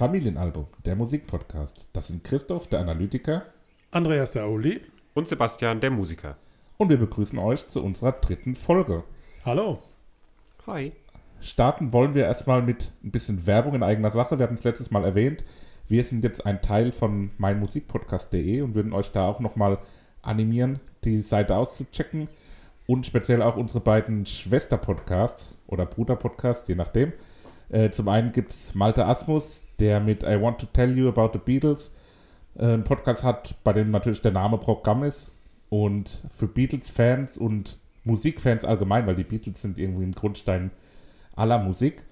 Familienalbum, der Musikpodcast. Das sind Christoph, der Analytiker. Andreas, der Uli. Und Sebastian, der Musiker. Und wir begrüßen euch zu unserer dritten Folge. Hallo. Hi. Starten wollen wir erstmal mit ein bisschen Werbung in eigener Sache. Wir hatten es letztes Mal erwähnt. Wir sind jetzt ein Teil von meinmusikpodcast.de und würden euch da auch nochmal animieren, die Seite auszuchecken. Und speziell auch unsere beiden Schwester-Podcasts oder Bruder-Podcasts, je nachdem. Äh, zum einen gibt es Malte Asmus, der mit I Want to Tell You About the Beatles äh, einen Podcast hat, bei dem natürlich der Name Programm ist. Und für Beatles-Fans und Musikfans allgemein, weil die Beatles sind irgendwie ein Grundstein aller Musik,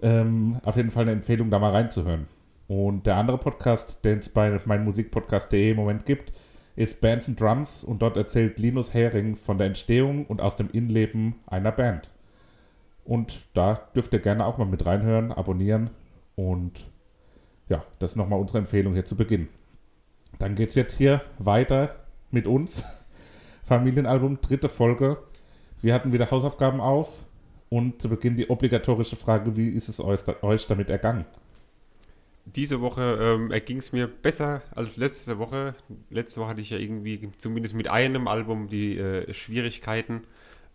ähm, auf jeden Fall eine Empfehlung, da mal reinzuhören. Und der andere Podcast, den es bei meinmusikpodcast.de im Moment gibt, ist Bands and Drums und dort erzählt Linus Hering von der Entstehung und aus dem Innenleben einer Band. Und da dürft ihr gerne auch mal mit reinhören, abonnieren und ja, das ist nochmal unsere Empfehlung hier zu Beginn. Dann geht es jetzt hier weiter mit uns. Familienalbum, dritte Folge. Wir hatten wieder Hausaufgaben auf und zu Beginn die obligatorische Frage, wie ist es euch damit ergangen? Diese Woche ähm, erging es mir besser als letzte Woche. Letzte Woche hatte ich ja irgendwie zumindest mit einem Album die äh, Schwierigkeiten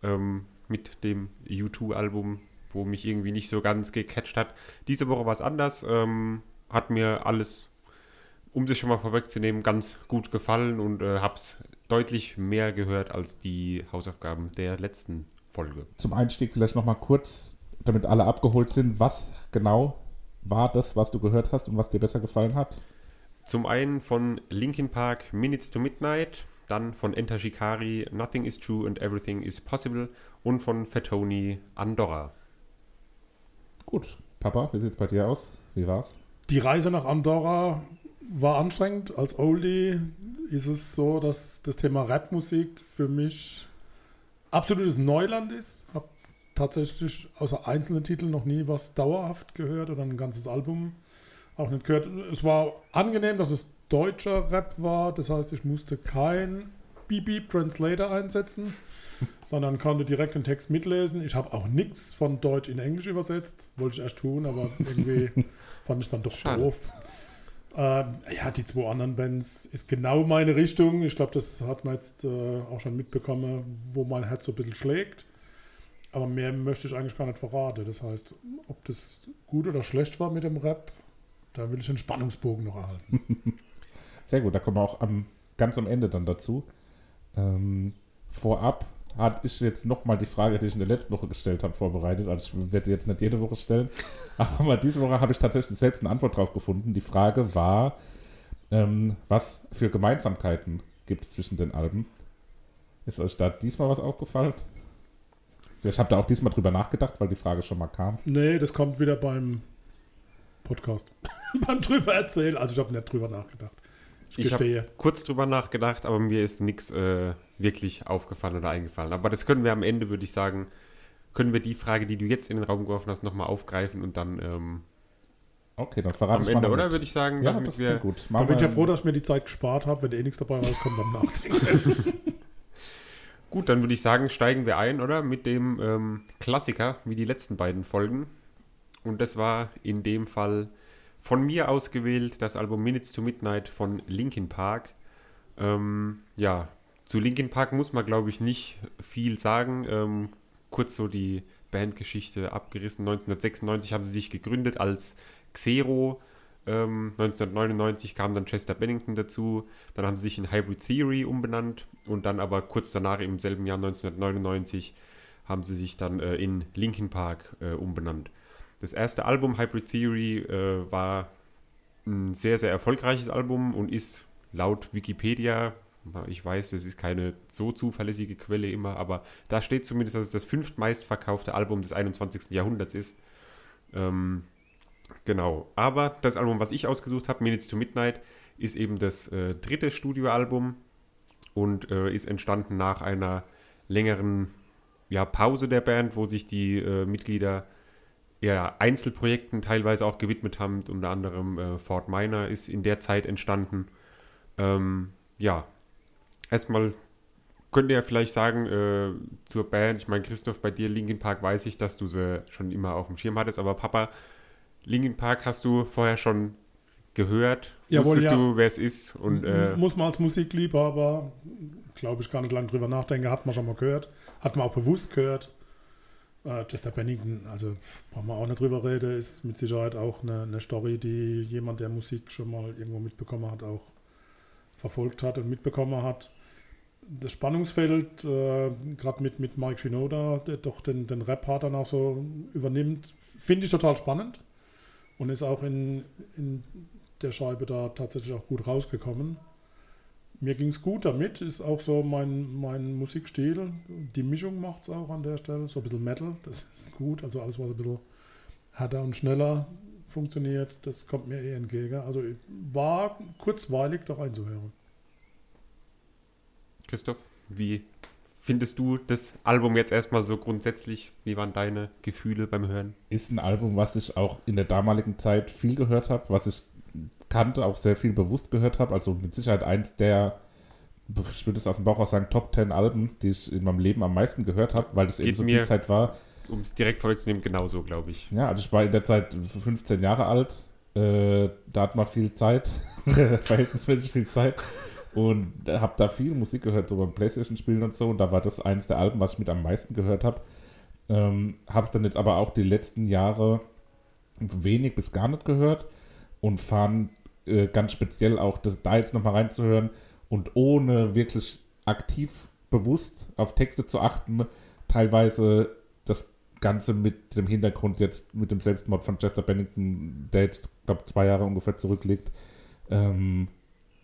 ähm, mit dem U2-Album, wo mich irgendwie nicht so ganz gecatcht hat. Diese Woche war es anders. Ähm, hat mir alles, um sich schon mal vorwegzunehmen, ganz gut gefallen und äh, habe es deutlich mehr gehört als die Hausaufgaben der letzten Folge. Zum Einstieg vielleicht nochmal kurz, damit alle abgeholt sind, was genau war das, was du gehört hast und was dir besser gefallen hat? Zum einen von Linkin Park Minutes to Midnight, dann von Enter Shikari Nothing is True and Everything is Possible und von Fatoni Andorra. Gut, Papa, wie sieht es bei dir aus? Wie war's? Die Reise nach Andorra war anstrengend. Als Oldie ist es so, dass das Thema Rapmusik für mich absolutes Neuland ist. Habe tatsächlich außer einzelnen Titeln noch nie was dauerhaft gehört oder ein ganzes Album auch nicht gehört. Es war angenehm, dass es deutscher Rap war. Das heißt, ich musste kein BB Translator einsetzen, sondern konnte direkt den Text mitlesen. Ich habe auch nichts von Deutsch in Englisch übersetzt. Wollte ich erst tun, aber irgendwie fand ich dann doch Schade. doof. Ähm, ja, die zwei anderen Bands ist genau meine Richtung. Ich glaube, das hat man jetzt äh, auch schon mitbekommen, wo mein Herz so ein bisschen schlägt. Aber mehr möchte ich eigentlich gar nicht verraten. Das heißt, ob das gut oder schlecht war mit dem Rap, da will ich einen Spannungsbogen noch erhalten. Sehr gut, da kommen wir auch am, ganz am Ende dann dazu. Ähm, vorab hatte ich jetzt nochmal die Frage, die ich in der letzten Woche gestellt habe, vorbereitet. Also ich werde jetzt nicht jede Woche stellen. Aber diese Woche habe ich tatsächlich selbst eine Antwort drauf gefunden. Die Frage war, ähm, was für Gemeinsamkeiten gibt es zwischen den Alben? Ist euch da diesmal was aufgefallen? Ich habe da auch diesmal drüber nachgedacht, weil die Frage schon mal kam. nee, das kommt wieder beim Podcast. beim drüber erzählen. Also ich habe nicht drüber nachgedacht. Ich, Ich habe kurz drüber nachgedacht, aber mir ist nichts äh, wirklich aufgefallen oder eingefallen. Aber das können wir am Ende, würde ich sagen, können wir die Frage, die du jetzt in den Raum geworfen hast, nochmal aufgreifen und dann ähm, Okay, dann verrate am ich Ende, mal oder? Würde ich sagen, Ja, damit das wir gut. Da Machen bin ich ja froh, dass ich mir die Zeit gespart habe. Wenn eh nichts dabei rauskommt, dann nachdenken. Gut, dann würde ich sagen, steigen wir ein, oder? Mit dem ähm, Klassiker, wie die letzten beiden Folgen. Und das war in dem Fall von mir ausgewählt das Album Minutes to Midnight von Linkin Park. Ähm, ja, zu Linkin Park muss man, glaube ich, nicht viel sagen. Ähm, kurz so die Bandgeschichte abgerissen. 1996 haben sie sich gegründet als Xero. Ähm, 1999 kam dann Chester Bennington dazu. Dann haben sie sich in Hybrid Theory umbenannt und dann aber kurz danach, im selben Jahr 1999, haben sie sich dann äh, in Linkin Park äh, umbenannt. Das erste Album Hybrid Theory äh, war ein sehr, sehr erfolgreiches Album und ist laut Wikipedia, ich weiß, das ist keine so zuverlässige Quelle immer, aber da steht zumindest, dass es das fünftmeistverkaufte Album des 21. Jahrhunderts ist. Ähm, genau. Aber das Album, was ich ausgesucht habe, Minutes to Midnight, ist eben das äh, dritte Studioalbum und äh, ist entstanden nach einer längeren ja, Pause der Band, wo sich die äh, Mitglieder ja, Einzelprojekten teilweise auch gewidmet haben. Unter anderem äh, Fort Minor ist in der Zeit entstanden. Ähm, ja, erstmal könnt ihr ja vielleicht sagen äh, zur Band, ich meine, Christoph, bei dir Linkin Park weiß ich, dass du sie schon immer auf dem Schirm hattest, aber Papa, Linkin Park hast du vorher schon gehört? Jawohl, Wusstest ja. du, wer es ist? Und, äh, Muss man als Musikliebhaber, glaube ich, gar nicht lange drüber nachdenken, hat man schon mal gehört, hat man auch bewusst gehört. Äh, Chester Bennington, also brauchen wir auch nicht drüber reden, ist mit Sicherheit auch eine, eine Story, die jemand, der Musik schon mal irgendwo mitbekommen hat, auch verfolgt hat und mitbekommen hat. Das Spannungsfeld, äh, gerade mit, mit Mike Shinoda, der doch den, den Rap-Part dann auch so übernimmt, finde ich total spannend und ist auch in, in der Scheibe da tatsächlich auch gut rausgekommen. Mir ging es gut damit, ist auch so mein, mein Musikstil. Die Mischung macht es auch an der Stelle, so ein bisschen Metal, das ist gut. Also alles, was ein bisschen härter und schneller funktioniert, das kommt mir eh entgegen. Also war kurzweilig doch einzuhören. Christoph, wie findest du das Album jetzt erstmal so grundsätzlich? Wie waren deine Gefühle beim Hören? Ist ein Album, was ich auch in der damaligen Zeit viel gehört habe, was ich kannte, auch sehr viel bewusst gehört habe. Also mit Sicherheit eins der, ich würde es aus dem Bauch aus sagen, Top 10 Alben, die ich in meinem Leben am meisten gehört habe, weil das Geht eben so die Zeit war. Um es direkt vorwegzunehmen, genauso, glaube ich. Ja, also ich war in der Zeit 15 Jahre alt. Äh, da hat man viel Zeit, verhältnismäßig viel Zeit. Und habe da viel Musik gehört, so beim Playstation-Spielen und so. Und da war das eins der Alben, was ich mit am meisten gehört habe. Ähm, habe es dann jetzt aber auch die letzten Jahre wenig bis gar nicht gehört. Und fand äh, ganz speziell auch, das, da jetzt nochmal reinzuhören und ohne wirklich aktiv bewusst auf Texte zu achten, teilweise das Ganze mit dem Hintergrund jetzt mit dem Selbstmord von Chester Bennington, der jetzt, glaube zwei Jahre ungefähr zurückliegt, ähm,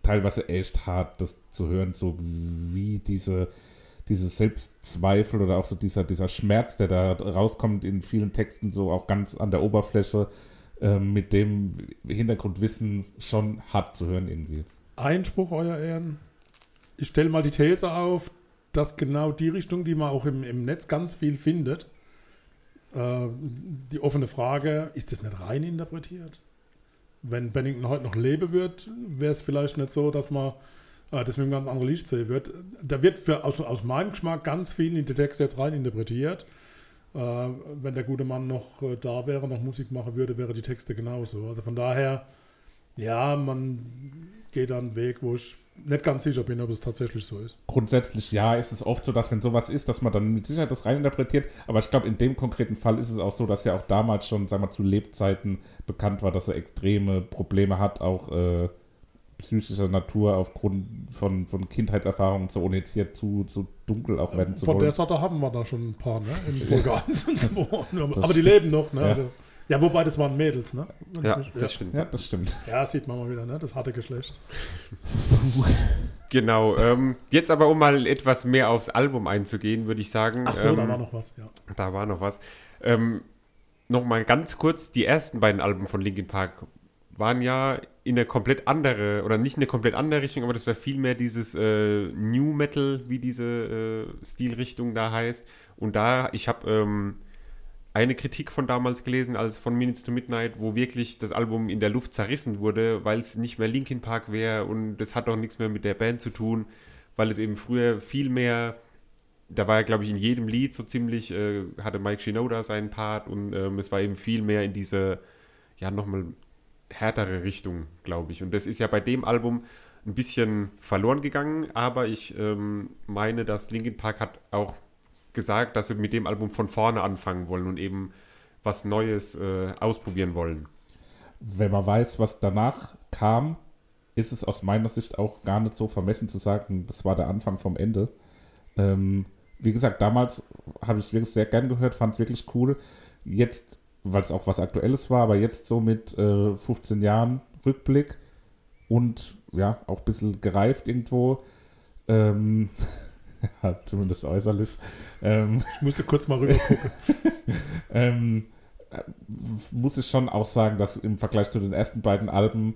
teilweise echt hart, das zu hören, so wie diese, diese Selbstzweifel oder auch so dieser, dieser Schmerz, der da rauskommt in vielen Texten, so auch ganz an der Oberfläche, ähm, mit dem Hintergrundwissen schon hart zu hören irgendwie. Einspruch, Euer Ehren. Ich stelle mal die These auf, dass genau die Richtung, die man auch im, im Netz ganz viel findet, äh, die offene Frage, ist das nicht rein interpretiert? Wenn Bennington heute noch leben wird, wäre es vielleicht nicht so, dass man äh, das mit einem ganz anderen Licht sehen wird. Da wird für, aus, aus meinem Geschmack ganz viel in die Texte jetzt rein interpretiert. Äh, wenn der gute Mann noch äh, da wäre, noch Musik machen würde, wäre die Texte genauso. Also von daher, ja, man geht einen Weg, wo ich nicht ganz sicher bin, ob es tatsächlich so ist. Grundsätzlich ja, ist es oft so, dass wenn sowas ist, dass man dann mit Sicherheit das reininterpretiert. Aber ich glaube, in dem konkreten Fall ist es auch so, dass ja auch damals schon, sagen wir, zu Lebzeiten bekannt war, dass er extreme Probleme hat, auch äh, psychischer Natur aufgrund von, von Kindheitserfahrungen, so ohne jetzt hier zu, zu dunkel auch werden zu Von der wollen. Sorte hatten wir da schon ein paar, ne? In Folge 1 und 2. Aber Das die leben noch, ne? Ja. Also, ja, wobei das waren Mädels, ne? Ja, mich- das stimmt. Ja, das stimmt. Ja, sieht man mal wieder, ne? Das harte Geschlecht. Genau. Ähm, jetzt aber, um mal etwas mehr aufs Album einzugehen, würde ich sagen. Ach so, ähm, da war noch was, ja. Da war noch was. Ähm, Nochmal ganz kurz, die ersten beiden Alben von Linkin Park waren ja in eine komplett andere, oder nicht in eine komplett andere Richtung, aber das war vielmehr dieses äh, New Metal, wie diese äh, Stilrichtung da heißt. Und da, ich habe ähm, eine Kritik von damals gelesen, als von Minutes to Midnight, wo wirklich das Album in der Luft zerrissen wurde, weil es nicht mehr Linkin Park wäre und das hat auch nichts mehr mit der Band zu tun, weil es eben früher viel mehr da war ja, glaube ich, in jedem Lied so ziemlich, äh, hatte Mike Shinoda seinen Part und ähm, es war eben viel mehr in diese, ja, nochmal härtere Richtung, glaube ich. Und das ist ja bei dem Album ein bisschen verloren gegangen, aber ich ähm, meine, dass Linkin Park hat auch gesagt, dass sie mit dem Album von vorne anfangen wollen und eben was Neues äh, ausprobieren wollen. Wenn man weiß, was danach kam, ist es aus meiner Sicht auch gar nicht so vermessen zu sagen, das war der Anfang vom Ende. Ähm, wie gesagt, damals habe ich es wirklich sehr gern gehört, fand es wirklich cool. Jetzt, weil es auch was Aktuelles war, aber jetzt so mit äh, 15 Jahren Rückblick und ja, auch ein bisschen gereift irgendwo. Ähm, ja, zumindest äußerlich. Ähm, ich musste kurz mal rüber gucken. ähm, muss ich schon auch sagen, dass im Vergleich zu den ersten beiden Alben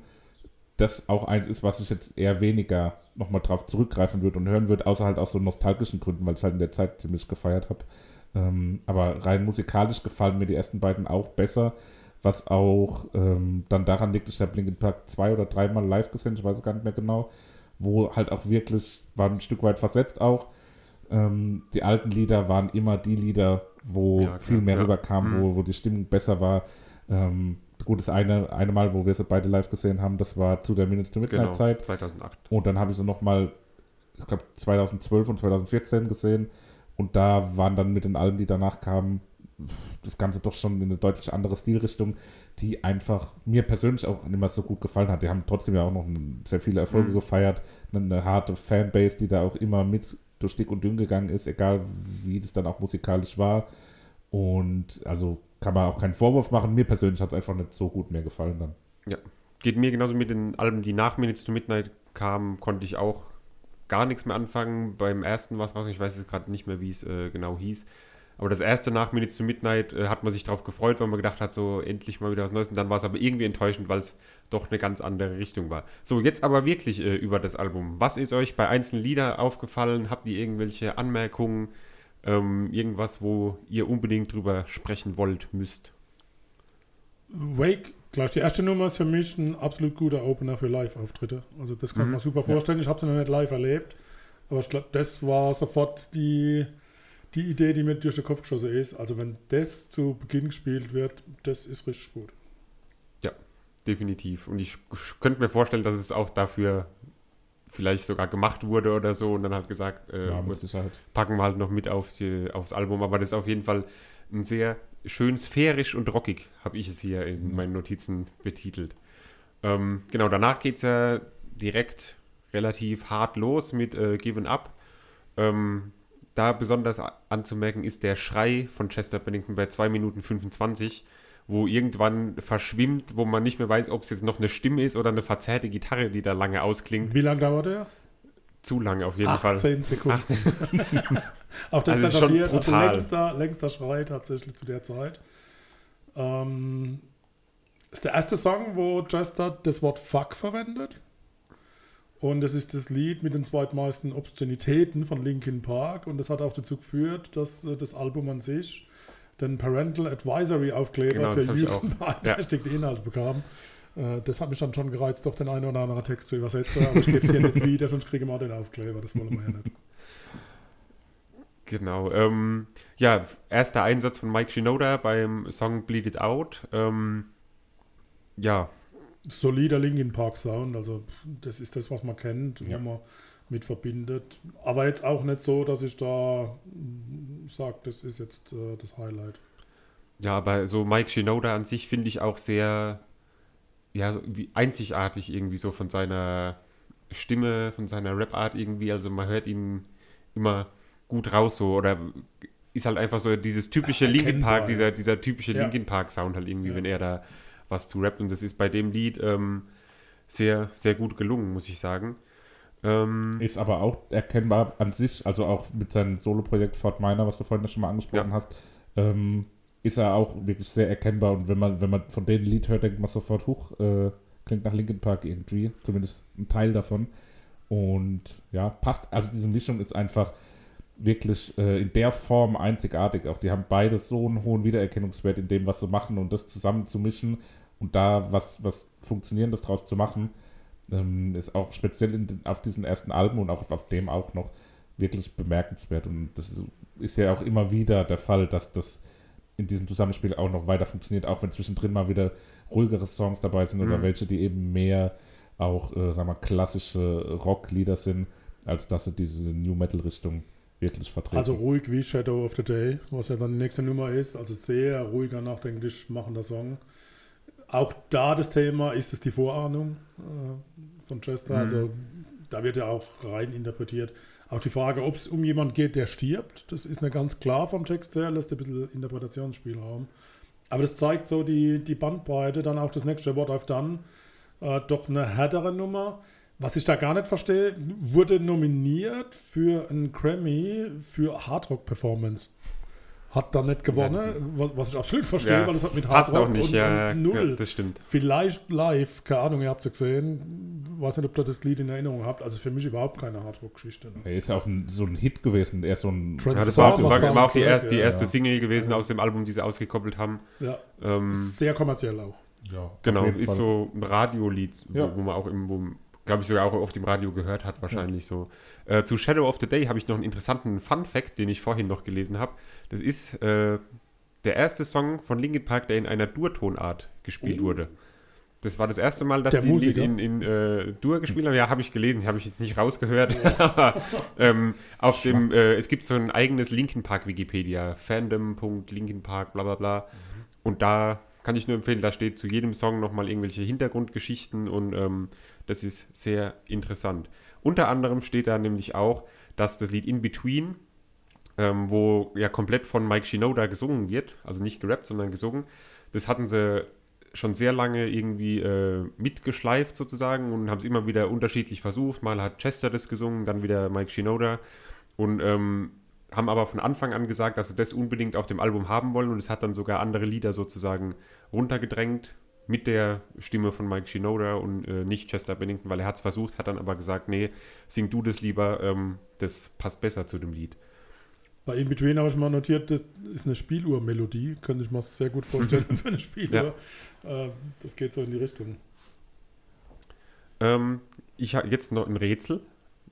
das auch eins ist, was ich jetzt eher weniger nochmal drauf zurückgreifen würde und hören würde, außer halt aus so nostalgischen Gründen, weil ich halt in der Zeit ziemlich gefeiert habe. Ähm, aber rein musikalisch gefallen mir die ersten beiden auch besser, was auch ähm, dann daran liegt, ich habe Linkin Park zwei oder dreimal live gesehen, ich weiß es gar nicht mehr genau, wo halt auch wirklich, war ein Stück weit versetzt auch, ähm, die alten Lieder waren immer die Lieder, wo ja, viel mehr ja. rüberkam, mhm. wo, wo die Stimmung besser war. Ähm, gut, das eine, eine Mal, wo wir sie beide live gesehen haben, das war zu der Minutes to Midnight genau, Zeit. 2008. Und dann habe ich sie nochmal, ich glaube 2012 und 2014 gesehen. Und da waren dann mit den Alben, die danach kamen, das Ganze doch schon in eine deutlich andere Stilrichtung, die einfach mir persönlich auch nicht mehr so gut gefallen hat. Die haben trotzdem ja auch noch sehr viele Erfolge mhm. gefeiert, eine harte Fanbase, die da auch immer mit durch dick und dünn gegangen ist, egal wie das dann auch musikalisch war. Und also kann man auch keinen Vorwurf machen. Mir persönlich hat es einfach nicht so gut mehr gefallen dann. Ja, geht mir genauso mit den Alben, die nach Minutes to Midnight kamen, konnte ich auch gar nichts mehr anfangen. Beim ersten war es raus, ich weiß jetzt gerade nicht mehr, wie es äh, genau hieß. Aber das erste nach Minutes to Midnight äh, hat man sich darauf gefreut, weil man gedacht hat, so endlich mal wieder was Neues. Und dann war es aber irgendwie enttäuschend, weil es doch eine ganz andere Richtung war. So, jetzt aber wirklich äh, über das Album. Was ist euch bei einzelnen Liedern aufgefallen? Habt ihr irgendwelche Anmerkungen? Ähm, irgendwas, wo ihr unbedingt drüber sprechen wollt, müsst? Wake, gleich die erste Nummer ist für mich ein absolut guter Opener für Live-Auftritte. Also das kann mhm. man super vorstellen. Ja. Ich habe sie noch nicht live erlebt. Aber ich glaube, das war sofort die die Idee, die mir durch den Kopf geschossen ist. Also wenn das zu Beginn gespielt wird, das ist richtig gut. Ja, definitiv. Und ich könnte mir vorstellen, dass es auch dafür vielleicht sogar gemacht wurde oder so und dann halt gesagt, äh, ja, halt. packen wir halt noch mit auf die, aufs Album. Aber das ist auf jeden Fall ein sehr schön sphärisch und rockig, habe ich es hier in meinen Notizen betitelt. Ähm, genau, danach geht es ja direkt relativ hart los mit äh, Given Up. Ähm, da besonders anzumerken ist der Schrei von Chester Bennington bei 2 Minuten 25, wo irgendwann verschwimmt, wo man nicht mehr weiß, ob es jetzt noch eine Stimme ist oder eine verzerrte Gitarre, die da lange ausklingt. Wie lange dauert der? Zu lange auf jeden 18 Fall. 18 Sekunden. Auch das also passiert, also längster, längster Schrei tatsächlich zu der Zeit. Ähm, ist der erste Song, wo Chester das Wort Fuck verwendet. Und es ist das Lied mit den zweitmeisten Obszönitäten von Linkin Park. Und das hat auch dazu geführt, dass äh, das Album an sich den Parental Advisory Aufkleber genau, für jugendbeeinträchtigte ja. Inhalte bekam. Äh, das hat mich dann schon gereizt, doch den einen oder anderen Text zu übersetzen. Aber ich gebe es hier nicht wieder, sonst kriege ich mal den Aufkleber. Das wollen wir ja nicht. Genau. Ähm, ja, erster Einsatz von Mike Shinoda beim Song Bleed It Out. Ähm, ja, solider Linkin Park Sound. Also das ist das, was man kennt, ja. wo man mit verbindet. Aber jetzt auch nicht so, dass ich da sage, das ist jetzt äh, das Highlight. Ja, aber so Mike Shinoda an sich finde ich auch sehr ja, wie einzigartig irgendwie so von seiner Stimme, von seiner Rap-Art irgendwie. Also man hört ihn immer gut raus so oder ist halt einfach so dieses typische Linkin Park, dieser, dieser typische ja. Linkin Park Sound halt irgendwie, ja. wenn er da was zu rappen. Und das ist bei dem Lied ähm, sehr, sehr gut gelungen, muss ich sagen. Ähm, ist aber auch erkennbar an sich, also auch mit seinem Solo-Projekt Fort Minor, was du vorhin schon mal angesprochen ja. hast, ähm, ist er auch wirklich sehr erkennbar. Und wenn man, wenn man von dem Lied hört, denkt man sofort, hoch, äh, klingt nach Linkin Park irgendwie, zumindest ein Teil davon. Und ja, passt, also diese Mischung ist einfach wirklich äh, in der Form einzigartig. Auch die haben beide so einen hohen Wiedererkennungswert in dem, was sie machen und das zusammen zu mischen und da was, was Funktionierendes draus zu machen, ähm, ist auch speziell in, auf diesen ersten Alben und auch auf dem auch noch wirklich bemerkenswert. Und das ist ja auch immer wieder der Fall, dass das in diesem Zusammenspiel auch noch weiter funktioniert, auch wenn zwischendrin mal wieder ruhigere Songs dabei sind mhm. oder welche, die eben mehr auch, äh, sagen wir, klassische Rocklieder sind, als dass sie diese New Metal-Richtung wirklich vertreten. Also ruhig wie Shadow of the Day, was ja dann die nächste Nummer ist. Also sehr ruhiger, nachdenklich machender Song. Auch da das Thema ist es die Vorahnung äh, von Chester. Mhm. Also da wird ja auch rein interpretiert. Auch die Frage, ob es um jemanden geht, der stirbt, das ist nicht ganz klar vom Text her, lässt ein bisschen Interpretationsspielraum. Aber das zeigt so die, die Bandbreite, dann auch das nächste Wort auf dann. Äh, doch eine härtere Nummer. Was ich da gar nicht verstehe, wurde nominiert für einen Grammy für Hardrock-Performance. Hat da nicht gewonnen, was, was ich absolut verstehe, Ja, weil das hat mit Passt Hardrock auch nicht, und, ja, und null. ja, das stimmt. Vielleicht live, keine Ahnung, ihr habt es gesehen. Weiß nicht, ob ihr das Lied in Erinnerung habt. Also für mich überhaupt keine Hardrock-Geschichte. Ne? er ist ja auch ein, so ein Hit gewesen, eher so ein Ja, das war, war, war auch die, erste, die ja, erste ja. Single gewesen aus dem Album, die sie ausgekoppelt haben. Ja, Ähm, sehr kommerziell auch. ja, genau, ist Fall. so ein Radiolied, Ja. wo, wo man auch im, wo, glaube ich, sogar auch auf dem Radio gehört hat, wahrscheinlich so. Äh, zu Shadow of the Day habe ich noch einen interessanten Fun-Fact, den ich vorhin noch gelesen habe. Das ist äh, der erste Song von Linkin Park, der in einer Dur-Tonart gespielt wurde. Das war das erste Mal, dass Der die Musiker? in, in äh, Dur gespielt haben. Ja, habe ich gelesen, habe ich jetzt nicht rausgehört. Aber ähm, auf dem, äh, es gibt so ein eigenes Linkin Park Wikipedia, fandom.linkinpark, bla bla bla. Und da kann ich nur empfehlen, da steht zu jedem Song nochmal irgendwelche Hintergrundgeschichten und ähm, das ist sehr interessant. Unter anderem steht da nämlich auch, dass das Lied In Between, ähm, wo ja komplett von Mike Shinoda gesungen wird, also nicht gerappt, sondern gesungen, das hatten sie schon sehr lange irgendwie äh, mitgeschleift sozusagen und haben es immer wieder unterschiedlich versucht. Mal hat Chester das gesungen, dann wieder Mike Shinoda und ähm, haben aber von Anfang an gesagt, dass sie das unbedingt auf dem Album haben wollen und es hat dann sogar andere Lieder sozusagen runtergedrängt mit der Stimme von Mike Shinoda und äh, nicht Chester Bennington, weil er hat es versucht, hat dann aber gesagt, nee, sing du das lieber, ähm, das passt besser zu dem Lied. Bei In Between habe ich mal notiert, das ist eine Spieluhr-Melodie. Könnte ich mir sehr gut vorstellen für eine Spieluhr. Äh, das geht so in die Richtung. Ähm, ich habe jetzt noch ein Rätsel.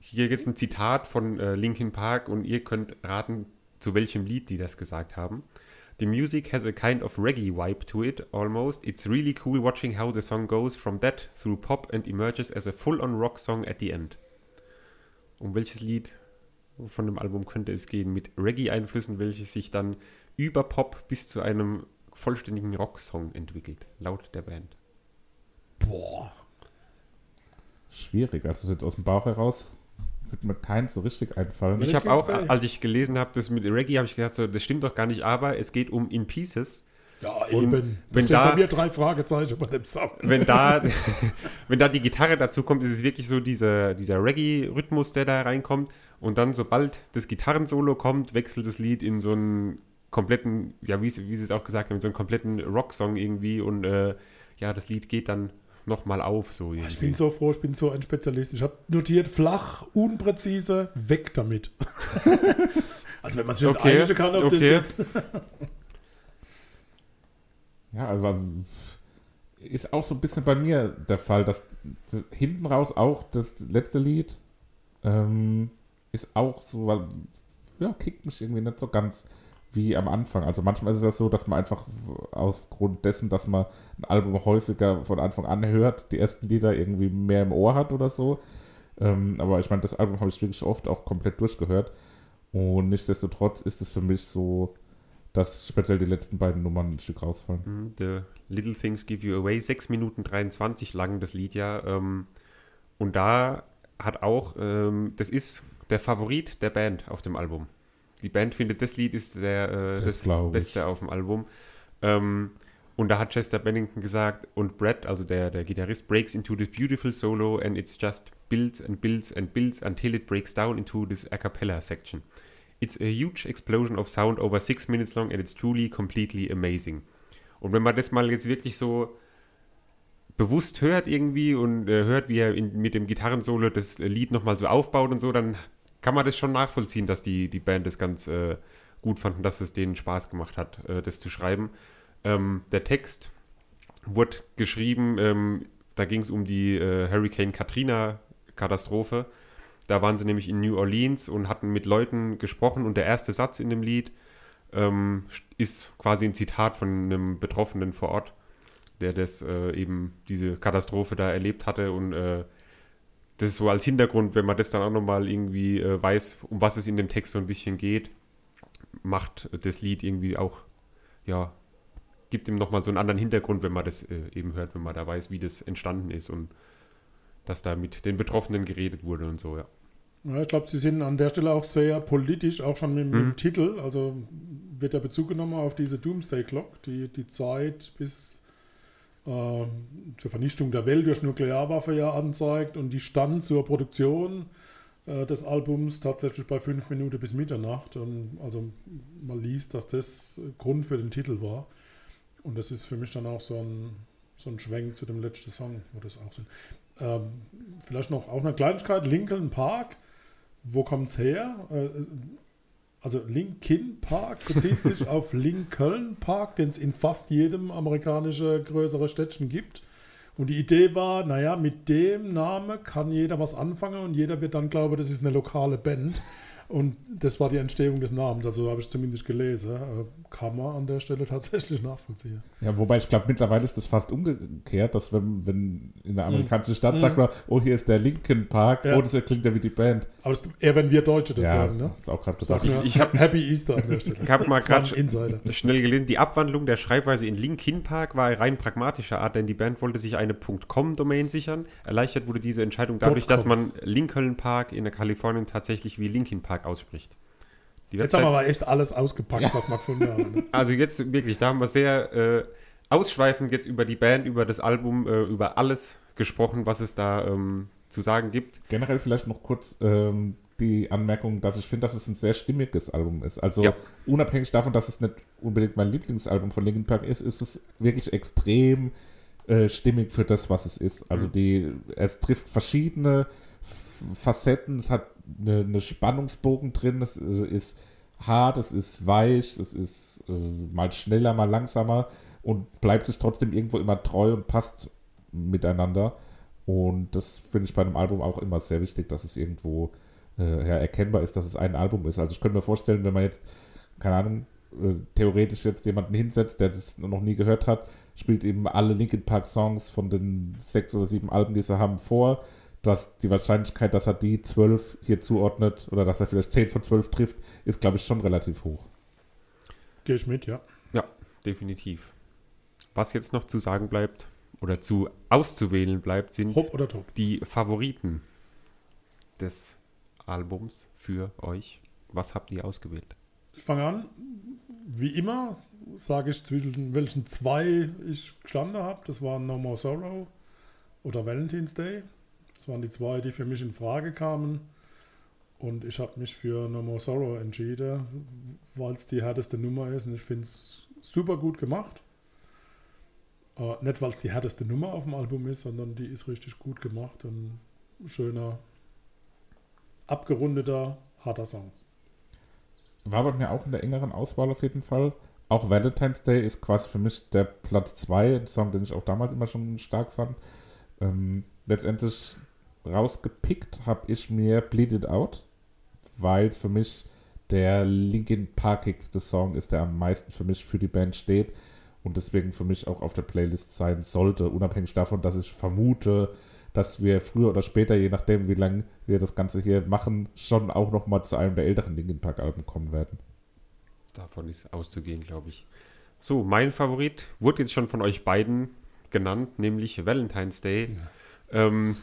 Hier jetzt ein Zitat von äh, Linkin Park und ihr könnt raten, zu welchem Lied die das gesagt haben. The music has a kind of reggae vibe to it, almost. It's really cool watching how the song goes from that through pop and emerges as a full-on rock song at the end. Um welches Lied von dem Album könnte es gehen mit Reggae-Einflüssen, welches sich dann über Pop bis zu einem vollständigen Rocksong entwickelt, laut der Band? Boah. Schwierig, also jetzt aus dem Bauch heraus wird mir keins so richtig einfallen. Ich habe auch, als ich gelesen habe, das mit Reggae, habe ich gedacht, so, das stimmt doch gar nicht, aber es geht um In Pieces. Ja, eben. Wenn stehen da- bei mir drei Fragezeichen bei dem Song. Wenn da, wenn da die Gitarre dazu kommt, ist es wirklich so dieser, dieser Reggae-Rhythmus, der da reinkommt. Und dann, sobald das Gitarrensolo kommt, wechselt das Lied in so einen kompletten, ja, wie, sie- wie sie es auch gesagt haben, in so einen kompletten Rocksong irgendwie. Und äh, ja, das Lied geht dann nochmal auf. So irgendwie. Ich bin so froh, ich bin so ein Spezialist. Ich habe notiert, flach, unpräzise, weg damit. also wenn man sich nicht Okay, einigen kann, ob okay. das jetzt... Ja, also ist auch so ein bisschen bei mir der Fall, dass hinten raus auch das letzte Lied ähm, ist auch so, weil, ja, kickt mich irgendwie nicht so ganz wie am Anfang. Also manchmal ist es ja so, dass man einfach aufgrund dessen, dass man ein Album häufiger von Anfang an hört, die ersten Lieder irgendwie mehr im Ohr hat oder so. Ähm, aber ich meine, das Album habe ich wirklich oft auch komplett durchgehört. Und nichtsdestotrotz ist es für mich so, dass speziell die letzten beiden Nummern ein Stück rausfallen. Mhm, The Little Things Give You Away, 6 Minuten 23 lang das Lied ja. Ähm, und da hat auch, ähm, das ist der Favorit der Band auf dem Album. Die Band findet, das Lied ist der, äh, Das das, glaub ich. Beste auf dem Album. Ähm, und da hat Chester Bennington gesagt, und Brett, also der, der Gitarrist, breaks into this beautiful solo and it's just builds and builds and builds until it breaks down into this a cappella section. It's a huge explosion of sound over six minutes long and it's truly completely amazing. Und wenn man das mal jetzt wirklich so bewusst hört irgendwie und äh, hört, wie er in, mit dem Gitarrensolo das Lied nochmal so aufbaut und so, dann kann man das schon nachvollziehen, dass die, die Band das ganz äh, gut fanden, dass es denen Spaß gemacht hat, äh, das zu schreiben. Ähm, der Text wurde geschrieben, ähm, da ging es um die äh, Hurricane Katrina-Katastrophe. Da waren sie nämlich in New Orleans und hatten mit Leuten gesprochen und der erste Satz in dem Lied ähm, ist quasi ein Zitat von einem Betroffenen vor Ort. der das äh, eben diese Katastrophe da erlebt hatte und äh, das ist so als Hintergrund, wenn man das dann auch nochmal irgendwie äh, weiß, um was es in dem Text so ein bisschen geht, macht das Lied irgendwie auch, ja, gibt ihm nochmal so einen anderen Hintergrund, wenn man das äh, eben hört, wenn man da weiß, wie das entstanden ist und dass da mit den Betroffenen geredet wurde und so, ja. Ja, ich glaube, sie sind an der Stelle auch sehr politisch, auch schon mit, mit dem Titel. Also wird der Bezug genommen auf diese Doomsday Clock, die die Zeit bis zur Vernichtung der Welt durch Nuklearwaffe ja anzeigt und die stand zur Produktion äh, des Albums tatsächlich bei fünf Minuten bis Mitternacht. Und also man liest, dass das Grund für den Titel war. Und das ist für mich dann auch so ein, so ein Schwenk zu dem letzten Song, wo das auch sind. Ähm, vielleicht noch auch eine Kleinigkeit, Lincoln Park. Wo kommt es her? Äh, also Linkin Park bezieht sich auf Lincoln Park, den es in fast jedem amerikanischen größeren Städtchen gibt. Und die Idee war, naja, mit dem Namen kann jeder was anfangen und jeder wird dann glauben, das ist eine lokale Band. Und das war die Entstehung des Namens, also habe ich zumindest gelesen. Äh, Kann man an der Stelle tatsächlich nachvollziehen. Ja, wobei ich glaube, mittlerweile ist das fast umgekehrt, dass wenn, wenn in der amerikanischen Stadt sagt man, oh, hier ist der Linkin Park, Ja. oh, das klingt ja wie die Band. Aber das, eher wenn wir Deutsche das ja, sagen, ne? ist auch gerade Sag gesagt. mir, Ich hab- Happy Easter an der Stelle. Ich habe mal gerade schnell gelesen, die Abwandlung der Schreibweise in Linkin Park war rein pragmatischer Art, denn die Band wollte sich eine .com-Domain sichern. Erleichtert wurde diese Entscheidung dadurch, dass man Lincoln Park in Kalifornien tatsächlich wie Linkin Park ausspricht. Die Jetzt haben wir aber echt alles ausgepackt, was wir gefunden haben. Ne? Also jetzt wirklich, da haben wir sehr äh, ausschweifend jetzt über die Band, über das Album, äh, über alles gesprochen, was es da ähm, zu sagen gibt. Generell vielleicht noch kurz ähm, die Anmerkung, dass ich finde, dass es ein sehr stimmiges Album ist. Also Ja. unabhängig davon, dass es nicht unbedingt mein Lieblingsalbum von Linkin Park ist, ist es wirklich extrem äh, stimmig für das, was es ist. Also die, es trifft verschiedene F- Facetten, es hat eine, eine Spannungsbogen drin, es äh, ist hart, es ist weich, es ist äh, mal schneller, mal langsamer und bleibt sich trotzdem irgendwo immer treu und passt miteinander. Und das finde ich bei einem Album auch immer sehr wichtig, dass es irgendwo äh, ja, erkennbar ist, dass es ein Album ist. Also ich könnte mir vorstellen, wenn man jetzt, keine Ahnung, äh, theoretisch jetzt jemanden hinsetzt, der das noch nie gehört hat, spielt eben alle Linkin Park Songs von den sechs oder sieben Alben, die sie haben, vor, dass die Wahrscheinlichkeit, dass er die zwölf hier zuordnet oder dass er vielleicht zehn von zwölf trifft, ist, glaube ich, schon relativ hoch. Gehe ich mit, ja. Ja, definitiv. Was jetzt noch zu sagen bleibt oder zu auszuwählen bleibt, sind Hopp oder top. die Favoriten des Albums für euch. Was habt ihr ausgewählt? Ich fange an. Wie immer sage ich, zwischen welchen zwei ich gestanden habe. Das waren No More Sorrow oder Valentine's Day. Waren die zwei, die für mich in Frage kamen. Und ich habe mich für No More Sorrow entschieden, weil es die härteste Nummer ist. Und ich finde es super gut gemacht. Äh, nicht, weil es die härteste Nummer auf dem Album ist, sondern die ist richtig gut gemacht. Ein schöner, abgerundeter, harter Song. War bei mir auch in der engeren Auswahl auf jeden Fall. Auch Valentine's Day ist quasi für mich der Platz 2, ein Song, den ich auch damals immer schon stark fand. Ähm, letztendlich rausgepickt habe ich mir Bleed It Out, weil es für mich der Linkin Parkigste Song ist, der am meisten für mich für die Band steht und deswegen für mich auch auf der Playlist sein sollte, unabhängig davon, dass ich vermute, dass wir früher oder später, je nachdem wie lange wir das Ganze hier machen, schon auch noch mal zu einem der älteren Linkin Park Alben kommen werden. Davon ist auszugehen, glaube ich. So, mein Favorit wurde jetzt schon von euch beiden genannt, nämlich Valentine's Day. Ähm,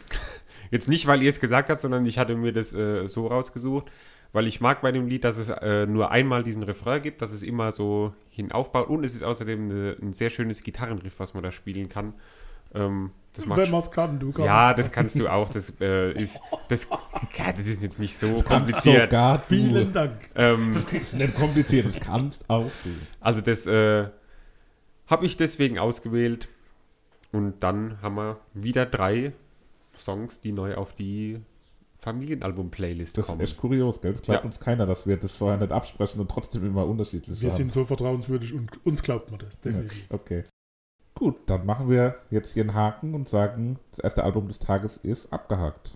jetzt nicht, weil ihr es gesagt habt, sondern ich hatte mir das äh, so rausgesucht, weil ich mag bei dem Lied, dass es äh, nur einmal diesen Refrain gibt, dass es immer so hinaufbaut und es ist außerdem eine, ein sehr schönes Gitarrenriff, was man da spielen kann. Ähm, das macht Wenn man es kann, du kannst. ja, das kannst du auch. Das, äh, ist, das, ja, das ist jetzt nicht so kompliziert. Sogar du. Vielen Dank. Ähm, ist nicht kompliziert, das kannst auch du. Also das äh, habe ich deswegen ausgewählt. Und dann haben wir wieder drei Songs, die neu auf die Familienalbum-Playlist Das ist kommen. echt kurios, gell? Das glaubt Ja. uns keiner, dass wir das vorher nicht absprechen und trotzdem immer unterschiedlich Wir haben. sind so vertrauenswürdig und uns glaubt man das, definitiv. Okay. Gut, dann machen wir jetzt hier einen Haken und sagen, das erste Album des Tages ist abgehakt.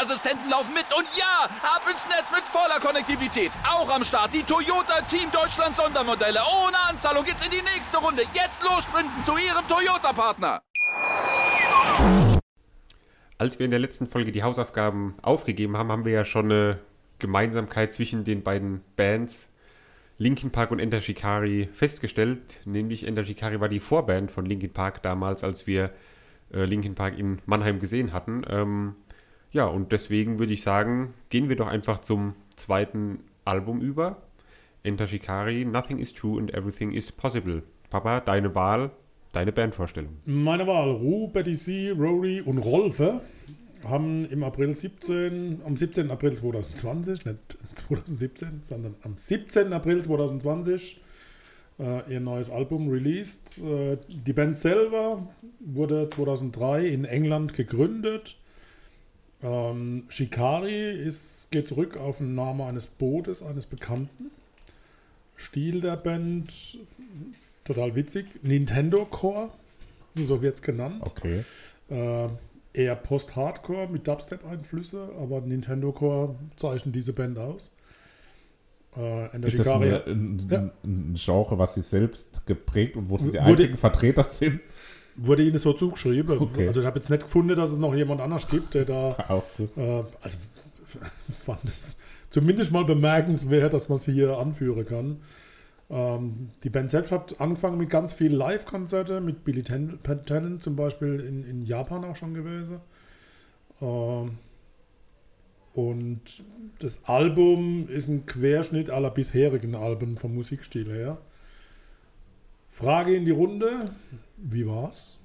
Sicherheitsassistenten laufen mit. Und ja, ab ins Netz mit voller Konnektivität. Auch am Start die Toyota Team Deutschland Sondermodelle. Ohne Anzahlung geht's in die nächste Runde. Jetzt los sprinten zu Ihrem Toyota-Partner. Als wir in der letzten Folge die Hausaufgaben aufgegeben haben, haben wir ja schon eine Gemeinsamkeit zwischen den beiden Bands Linkin Park und Enter Shikari festgestellt. Nämlich Enter Shikari war die Vorband von Linkin Park damals, als wir äh, Linkin Park in Mannheim gesehen hatten. Ähm, ja, und deswegen würde ich sagen, gehen wir doch einfach zum zweiten Album über. Enter Shikari, Nothing is True and Everything is Possible. Papa, deine Wahl, deine Bandvorstellung. Meine Wahl, Ru, Betty C, Rory und Rolfe haben im April 17, am 17. April 2020, nicht 2017, sondern am 17. April 2020 äh, ihr neues Album released. Äh, die Band selber wurde 2003 in England gegründet. Ähm, Shikari ist, geht zurück auf den Namen eines Bootes, eines Bekannten. Stil der Band, total witzig. Nintendo Core, so wird es genannt. Okay. Äh, eher Post-Hardcore mit Dubstep-Einflüsse, aber Nintendo Core zeichnet diese Band aus. Äh, ist das eine, ein, ja. ein, Genre, was sie selbst geprägt und wo sie die einzigen Vertreter sind? Wurde ihnen so zugeschrieben. Okay. Also ich habe jetzt nicht gefunden, dass es noch jemand anders gibt, der da Auch äh, also fand es zumindest mal bemerkenswert, dass man es hier anführen kann. Ähm, die Band selbst hat angefangen mit ganz vielen Live-Konzerten, mit Billy Tennant zum Beispiel in, in Japan auch schon gewesen. Ähm, und das Album ist ein Querschnitt aller bisherigen Alben vom Musikstil her. Frage in die Runde: Wie war's?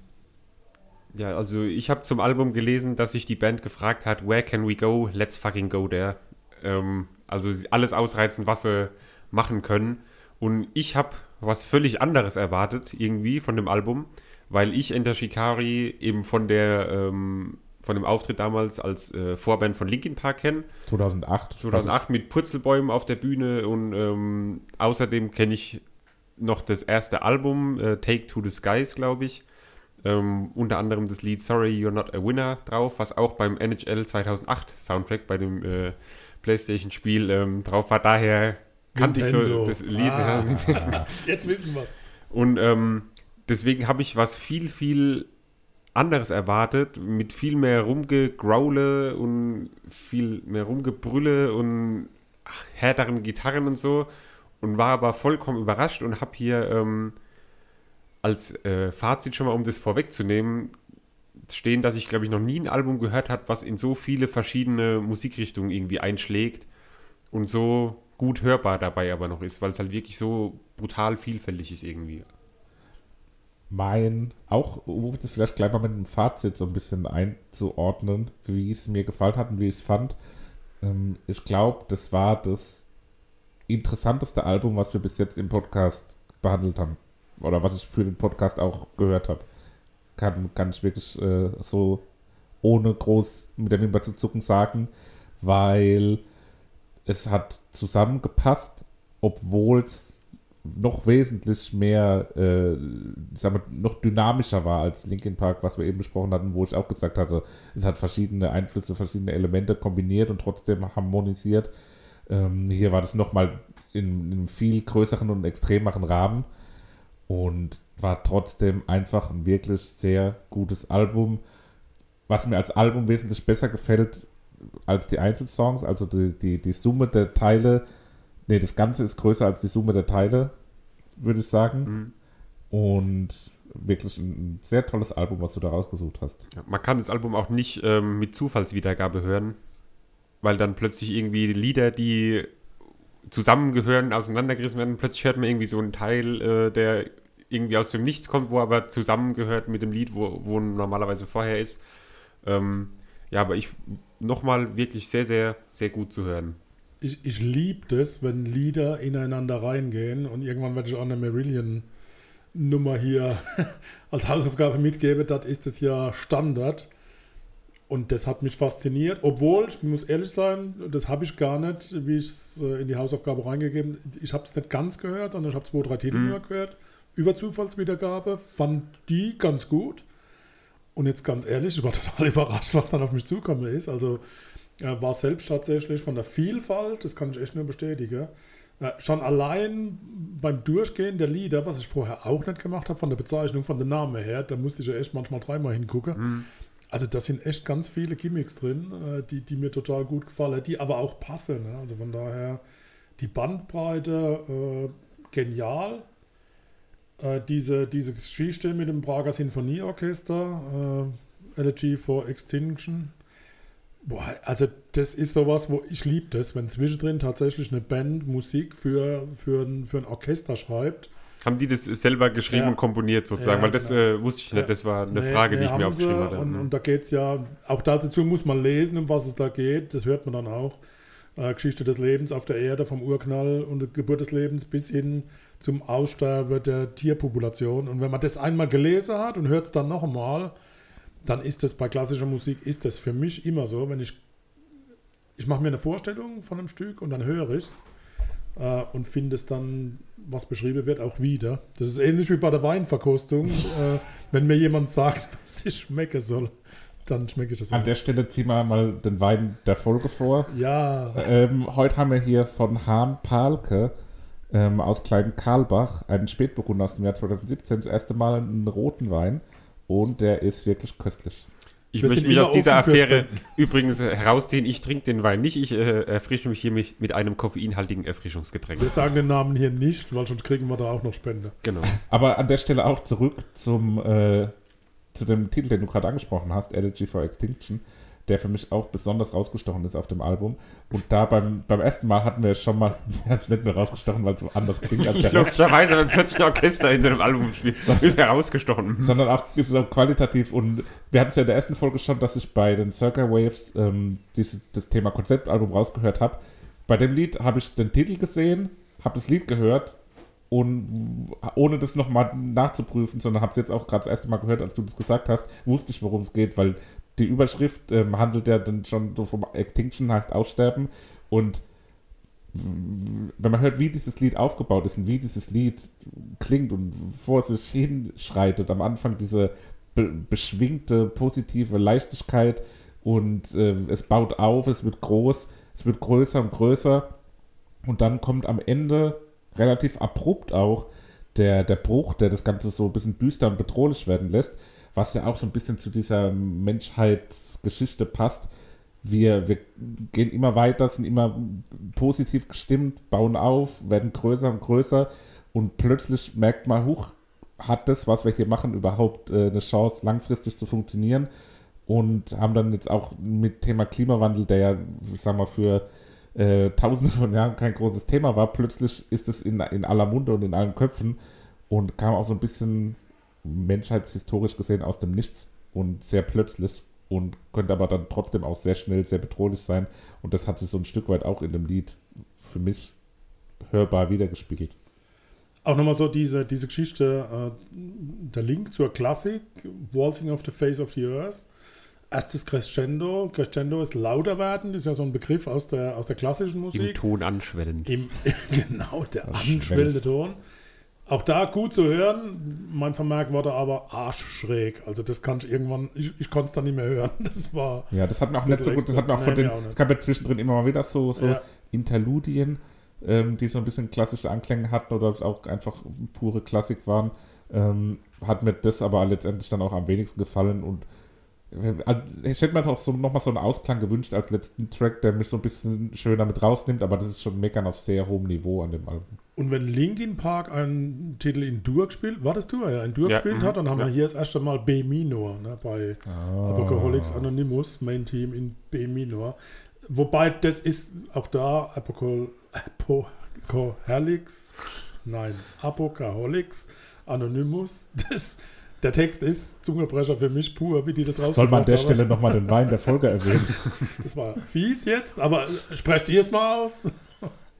Ja, also ich habe zum Album gelesen, dass sich die Band gefragt hat: Where can we go? Let's fucking go there. Ähm, also alles ausreizen, was sie machen können. Und ich habe was völlig anderes erwartet, irgendwie von dem Album, weil ich Enter Shikari eben von der ähm, von dem Auftritt damals als äh, Vorband von Linkin Park kenne. 2008. 2008 mit Purzelbäumen auf der Bühne und ähm, außerdem kenne ich noch das erste Album, äh, Take to the Skies, glaube ich. Ähm, unter anderem das Lied Sorry You're Not a Winner drauf, was auch beim NHL 2008 Soundtrack bei dem äh, PlayStation-Spiel ähm, drauf war. Daher kannte ich so das Lied. Ah. Ja. Jetzt wissen wir es. Und ähm, deswegen habe ich was viel, viel anderes erwartet, mit viel mehr Rumgegraule und viel mehr Rumgebrülle und härteren Gitarren und so und war aber vollkommen überrascht und habe hier ähm, als äh, Fazit schon mal, um das vorwegzunehmen, stehen, dass ich glaube ich noch nie ein Album gehört habe, was in so viele verschiedene Musikrichtungen irgendwie einschlägt und so gut hörbar dabei aber noch ist, weil es halt wirklich so brutal vielfältig ist irgendwie mein, auch um das vielleicht gleich mal mit einem Fazit so ein bisschen einzuordnen, wie es mir gefallen hat und wie ich es fand. Ähm, ich glaube, das war das interessanteste Album, was wir bis jetzt im Podcast behandelt haben. Oder was ich für den Podcast auch gehört habe. Kann, kann ich wirklich äh, so ohne groß mit der Wimper zu zucken sagen, weil es hat zusammengepasst, obwohl es noch wesentlich mehr, äh, sagen wir, noch dynamischer war als Linkin Park, was wir eben besprochen hatten, wo ich auch gesagt hatte, es hat verschiedene Einflüsse, verschiedene Elemente kombiniert und trotzdem harmonisiert. Ähm, hier war das nochmal in, in einem viel größeren und extremeren Rahmen und war trotzdem einfach ein wirklich sehr gutes Album. Was mir als Album wesentlich besser gefällt als die Einzelsongs, also die, die, die Summe der Teile Nee, das Ganze ist größer als die Summe der Teile, würde ich sagen. Mhm. Und wirklich ein sehr tolles Album, was du da rausgesucht hast. Ja, man kann das Album auch nicht ähm, mit Zufallswiedergabe hören, weil dann plötzlich irgendwie Lieder, die zusammengehören, auseinandergerissen werden. Plötzlich hört man irgendwie so einen Teil, äh, der irgendwie aus dem Nichts kommt, wo aber zusammengehört mit dem Lied, wo, wo normalerweise vorher ist. Ähm, Ja, aber ich nochmal wirklich sehr, sehr, sehr gut zu hören. Ich, ich liebe das, wenn Lieder ineinander reingehen und irgendwann werde ich auch eine Marillion-Nummer hier als Hausaufgabe mitgeben. Das ist es ja Standard. Und das hat mich fasziniert, obwohl, ich muss ehrlich sein, das habe ich gar nicht, wie ich es äh, in die Hausaufgabe reingegeben Ich habe es nicht ganz gehört, sondern ich habe zwei, drei Titel Mhm. nur gehört. Über Zufallswiedergabe, fand die ganz gut. Und jetzt ganz ehrlich, ich war total überrascht, was dann auf mich zukommen ist. Also äh, war selbst tatsächlich von der Vielfalt, das kann ich echt nur bestätigen. Äh, schon allein beim Durchgehen der Lieder, was ich vorher auch nicht gemacht habe, von der Bezeichnung, von dem Namen her, da musste ich ja echt manchmal dreimal hingucken. Also da sind echt ganz viele Gimmicks drin, äh, die, die mir total gut gefallen, die aber auch passen. Ne? Also von daher die Bandbreite äh, genial. Äh, diese, diese Geschichte mit dem Prager Sinfonieorchester, äh, Elegy for Extinction. Boah, also das ist sowas, wo ich liebe das, wenn zwischendrin tatsächlich eine Band Musik für, für, ein, für ein Orchester schreibt. Haben die das selber geschrieben Ja. und komponiert sozusagen? Ja, Weil das äh, wusste ich nicht, das war eine Nee, Frage, nee, die ich mir aufgeschrieben hatte. Und, und da geht es ja, auch dazu muss man lesen, um was es da geht. Das hört man dann auch. Äh, Geschichte des Lebens auf der Erde, vom Urknall und der Geburt des Lebens bis hin zum Aussterben der Tierpopulation. Und wenn man das einmal gelesen hat und hört es dann noch einmal, dann ist das bei klassischer Musik, ist das für mich immer so, wenn ich, ich mache mir eine Vorstellung von einem Stück und dann höre ich es äh, und finde es dann, was beschrieben wird, auch wieder. Das ist ähnlich wie bei der Weinverkostung. äh, wenn mir jemand sagt, was ich schmecken soll, dann schmecke ich das An auch. der Stelle ziehen wir mal den Wein der Folge vor. Ja, Ähm, heute haben wir hier von Hahn Palke ähm, aus Klein Karlbach einen Spätburgunder aus dem Jahr 2017 das erste Mal einen roten Wein und der ist wirklich köstlich. Ich möchte mich aus dieser Affäre Spenden. übrigens äh, herausziehen. Ich trinke den Wein nicht. Ich äh, erfrische mich hier mit, mit einem koffeinhaltigen Erfrischungsgetränk. wir sagen den Namen hier nicht, weil sonst kriegen wir da auch noch Spende. Genau. Aber an der Stelle auch zurück zum äh, zu dem Titel, den du gerade angesprochen hast, Elegy for Extinction, der für mich auch besonders rausgestochen ist auf dem Album. Und da beim, beim ersten Mal hatten wir es schon mal, der hat nicht mehr rausgestochen, weil es so anders klingt als der. Logischerweise, wenn plötzlich ein Orchester in so einem Album spielt, ist herausgestochen. sondern auch, auch qualitativ. Und wir hatten es ja in der ersten Folge schon, dass ich bei den Circa Waves ähm, dieses, das Thema Konzeptalbum rausgehört habe. Bei dem Lied habe ich den Titel gesehen, habe das Lied gehört und ohne das nochmal nachzuprüfen, sondern habe es jetzt auch gerade das erste Mal gehört, als du das gesagt hast, wusste ich, worum es geht, weil die Überschrift ähm, handelt ja dann schon so vom Extinction, heißt Aussterben. Und wenn man hört, wie dieses Lied aufgebaut ist und wie dieses Lied klingt und vor sich hinschreitet, am Anfang diese be beschwingte, positive Leichtigkeit und äh, es baut auf, es wird groß, es wird größer und größer. Und dann kommt am Ende relativ abrupt auch der, der Bruch, der das Ganze so ein bisschen düster und bedrohlich werden lässt, was ja auch so ein bisschen zu dieser Menschheitsgeschichte passt. Wir, wir gehen immer weiter, sind immer positiv gestimmt, bauen auf, werden größer und größer und plötzlich merkt man, huch, hat das, was wir hier machen, überhaupt äh, eine Chance, langfristig zu funktionieren und haben dann jetzt auch mit Thema Klimawandel, der ja, sagen wir, für äh, tausende von Jahren kein großes Thema war, plötzlich ist es in, in aller Munde und in allen Köpfen und kam auch so ein bisschen menschheitshistorisch gesehen aus dem Nichts und sehr plötzlich und könnte aber dann trotzdem auch sehr schnell sehr bedrohlich sein und das hat sich so ein Stück weit auch in dem Lied für mich hörbar wiedergespiegelt. Auch nochmal so diese, diese Geschichte, äh, der Link zur Klassik, Waltzing of the Face of the Earth. Erstes Crescendo. Crescendo ist lauter werden, das ist ja so ein Begriff aus der, aus der klassischen Im Musik. Ton anschwellen. Im, genau, der anschwellende. Ton. Auch da gut zu hören. Mein Vermerk war da aber arschschräg. Also das kann ich irgendwann, ich, ich konnte es dann nicht mehr hören. Das war, Ja, das hat mir auch nicht so gut, das hat mir auch Nee, von den, auch es gab ja zwischendrin immer mal wieder so, so Ja. Interludien, ähm, die so ein bisschen klassische Anklänge hatten oder auch einfach pure Klassik waren. Ähm, hat mir das aber letztendlich dann auch am wenigsten gefallen und äh, ich hätte mir doch so, nochmal so einen Ausklang gewünscht als letzten Track, der mich so ein bisschen schöner mit rausnimmt, aber das ist schon meckern auf sehr hohem Niveau an dem Album. Und wenn Linkin Park einen Titel in Dur gespielt, war das Dur, ja, in Dur Ja, gespielt mhm, hat, dann haben ja. wir hier das erste Mal B Minor ne, bei Ah. Apocalypse Anonymous, Main Team in B Minor. Wobei das ist auch da Apocal Apocalypse, nein, Apocalypse Anonymous, das, der Text ist Zungebrecher für mich pur, wie die das rausgebracht Soll man an der haben. Stelle nochmal den Wein der Folge erwähnen? Das war fies jetzt, aber sprecht ihr es mal aus?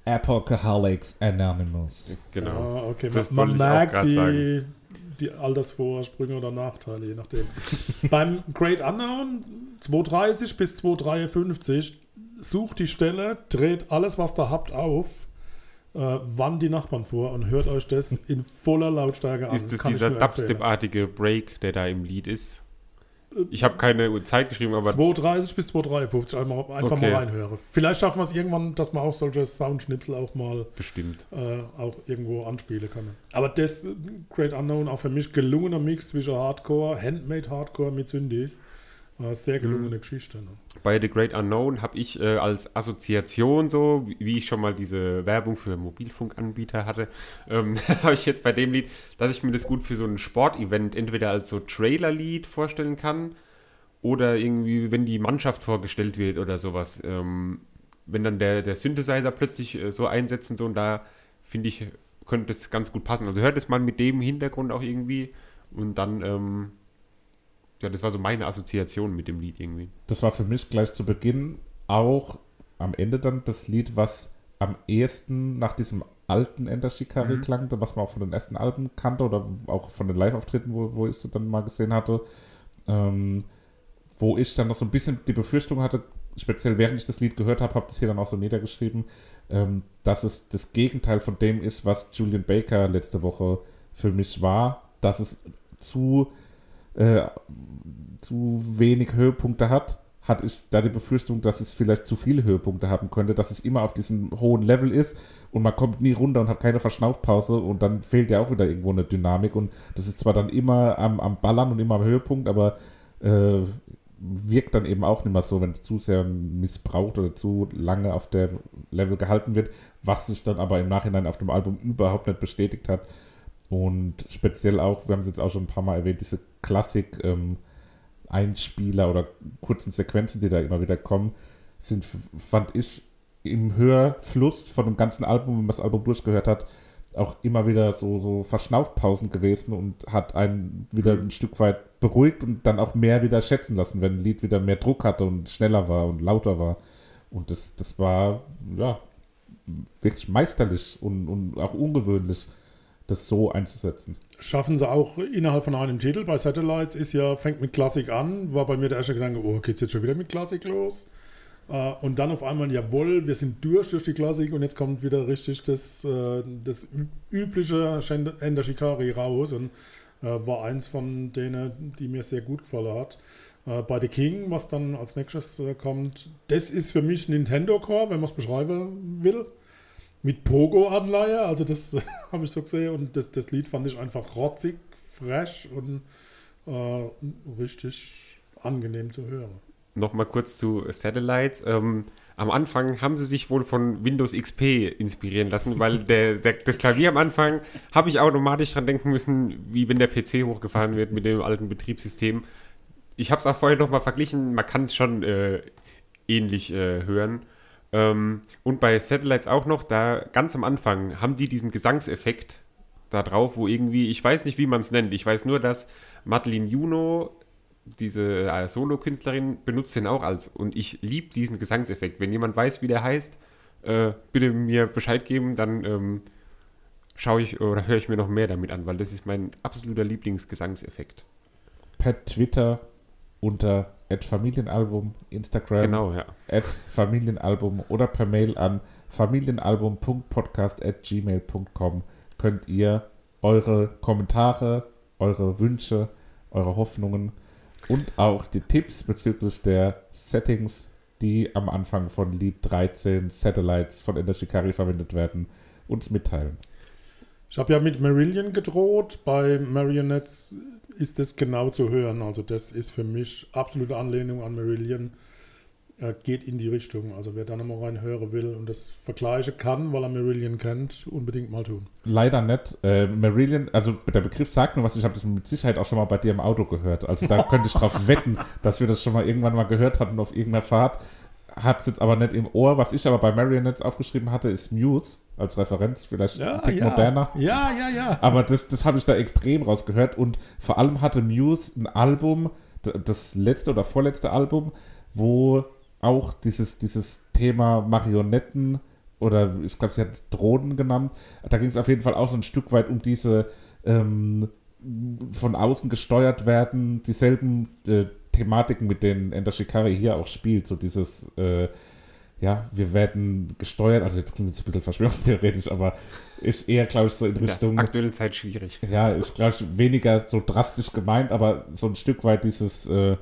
Alcoholics Anonymous. Genau. Ja, okay, Das man, merkt die, sagen. die Altersvorsprünge oder Nachteile, je nachdem. Beim Great Unknown 230 bis 253 sucht die Stelle, dreht alles, was da habt, auf, äh, wann die Nachbarn vor und hört euch das in voller Lautstärke an. Ist es Kann dieser. Dubstep-artige Break, der da im Lied ist? Ich habe keine Zeit geschrieben, aber 230 bis 253, einmal, einfach Okay. mal reinhören. Vielleicht schaffen wir es irgendwann, dass man auch solche Soundschnipsel auch mal bestimmt. äh, auch irgendwo anspielen können. Aber das äh, Great Unknown auch für mich gelungener Mix zwischen Hardcore, Handmade Hardcore mit Synthes. Äh, sehr gelungene Geschichte. Ne? Bei The Great Unknown habe ich äh, als Assoziation so, wie- wie ich schon mal diese Werbung für Mobilfunkanbieter hatte, ähm, habe ich jetzt bei dem Lied, dass ich mir das gut für so ein Sportevent entweder als so Trailer-Lied vorstellen kann oder irgendwie, wenn die Mannschaft vorgestellt wird oder sowas. Ähm, wenn dann der, der Synthesizer plötzlich äh, so einsetzt und so, und da finde ich, könnte es ganz gut passen. Also hört es mal mit dem Hintergrund auch irgendwie und dann, ähm, ja, das war so meine Assoziation mit dem Lied irgendwie. Das war für mich gleich zu Beginn auch am Ende dann das Lied, was am ehesten nach diesem alten Ender Shikari klang, was man auch von den ersten Alben kannte oder auch von den Live-Auftritten, wo, wo ich es dann mal gesehen hatte. Ähm, wo ich dann noch so ein bisschen die Befürchtung hatte, speziell während ich das Lied gehört habe, habe das hier dann auch so niedergeschrieben, ähm, dass es das Gegenteil von dem ist, was Julian Baker letzte Woche für mich war, dass es zu, äh, zu wenig Höhepunkte hat, hatte ich da die Befürchtung, dass es vielleicht zu viele Höhepunkte haben könnte, dass es immer auf diesem hohen Level ist und man kommt nie runter und hat keine Verschnaufpause und dann fehlt ja auch wieder irgendwo eine Dynamik und das ist zwar dann immer am, am Ballern und immer am Höhepunkt, aber äh, wirkt dann eben auch nicht mehr so, wenn es zu sehr missbraucht oder zu lange auf der Level gehalten wird, was sich dann aber im Nachhinein auf dem Album überhaupt nicht bestätigt hat. Und speziell auch, wir haben es jetzt auch schon ein paar Mal erwähnt, diese Klassik ähm, Einspieler oder kurzen Sequenzen, die da immer wieder kommen, sind, fand ich, im Hörfluss von dem ganzen Album, wenn man das Album durchgehört hat, auch immer wieder so, so Verschnaufpausen gewesen und hat einen wieder ein Stück weit beruhigt und dann auch mehr wieder schätzen lassen, wenn ein Lied wieder mehr Druck hatte und schneller war und lauter war. Und das, das war, ja, wirklich meisterlich und, und auch ungewöhnlich, das so einzusetzen. Schaffen sie auch innerhalb von einem Titel. Bei Satellites ist ja, fängt mit Klassik an, war bei mir der erste Gedanke, oh, geht's jetzt schon wieder mit Klassik los? Äh, und dann auf einmal, jawohl, wir sind durch durch die Klassik und jetzt kommt wieder richtig das, äh, das übliche Ender Shikari raus und äh, war eins von denen, die mir sehr gut gefallen hat. Bei The King, was dann als nächstes kommt, das ist für mich Nintendo Core, wenn man es beschreiben will mit Pogo-Anleihe, also das habe ich so gesehen und das, das Lied fand ich einfach rotzig, fresh und äh, richtig angenehm zu hören. Nochmal kurz zu Satellites. Ähm, am Anfang haben sie sich wohl von Windows XP inspirieren lassen, weil der, der, das Klavier am Anfang habe ich automatisch dran denken müssen, wie wenn der PC hochgefahren wird mit dem alten Betriebssystem. Ich habe es auch vorher nochmal verglichen, man kann es schon äh, ähnlich äh, hören. Ähm, und bei Satellites auch noch, da ganz am Anfang haben die diesen Gesangseffekt da drauf, wo irgendwie, ich weiß nicht, wie man es nennt, ich weiß nur, dass Madeline Juno diese äh, Solo-Künstlerin benutzt den auch als. Und ich liebe diesen Gesangseffekt. Wenn jemand weiß, wie der heißt, äh, bitte mir Bescheid geben, dann ähm, schaue ich oder höre ich mir noch mehr damit an, weil das ist mein absoluter Lieblingsgesangseffekt. Per Twitter unter Familienalbum, Instagram Genau, ja. at Familienalbum oder per Mail an familienalbum.podcast.gmail.com könnt ihr eure Kommentare, eure Wünsche, eure Hoffnungen und auch die Tipps bezüglich der Settings, die am Anfang von Lied 13 Satellites von Ender Shikari verwendet werden, uns mitteilen. Ich habe ja mit Marillion gedroht. Bei Marionettes ist das genau zu hören. Also das ist für mich absolute Anlehnung an Marillion. Äh, geht in die Richtung. Also wer da nochmal reinhören will und das vergleichen kann, weil er Marillion kennt, unbedingt mal tun. Leider nicht. Äh, Marillion, also der Begriff sagt mir was, ich habe das mit Sicherheit auch schon mal bei dir im Auto gehört. Also da könnte ich drauf wetten, dass wir das schon mal irgendwann mal gehört hatten auf irgendeiner Fahrt. Habe es jetzt aber nicht im Ohr. Was ich aber bei Marionettes aufgeschrieben hatte, ist Muse als Referenz, vielleicht Ja, ein Tick ja. moderner. Ja, ja, ja. Aber das, das habe ich da extrem rausgehört. Und vor allem hatte Muse ein Album, das letzte oder vorletzte Album, wo auch dieses, dieses Thema Marionetten oder ich glaube, sie hat es Drohnen genannt, da ging es auf jeden Fall auch so ein Stück weit um diese ähm, von außen gesteuert werden, dieselben äh, Thematiken, mit denen Enter Shikari hier auch spielt. So dieses, äh, ja, wir werden gesteuert, also jetzt klingt es ein bisschen verschwörungstheoretisch, aber ist eher, glaube ich, so in Richtung. der aktuellen Zeit schwierig. Ja, ist, glaube ich, weniger so drastisch gemeint, aber so ein Stück weit dieses, äh,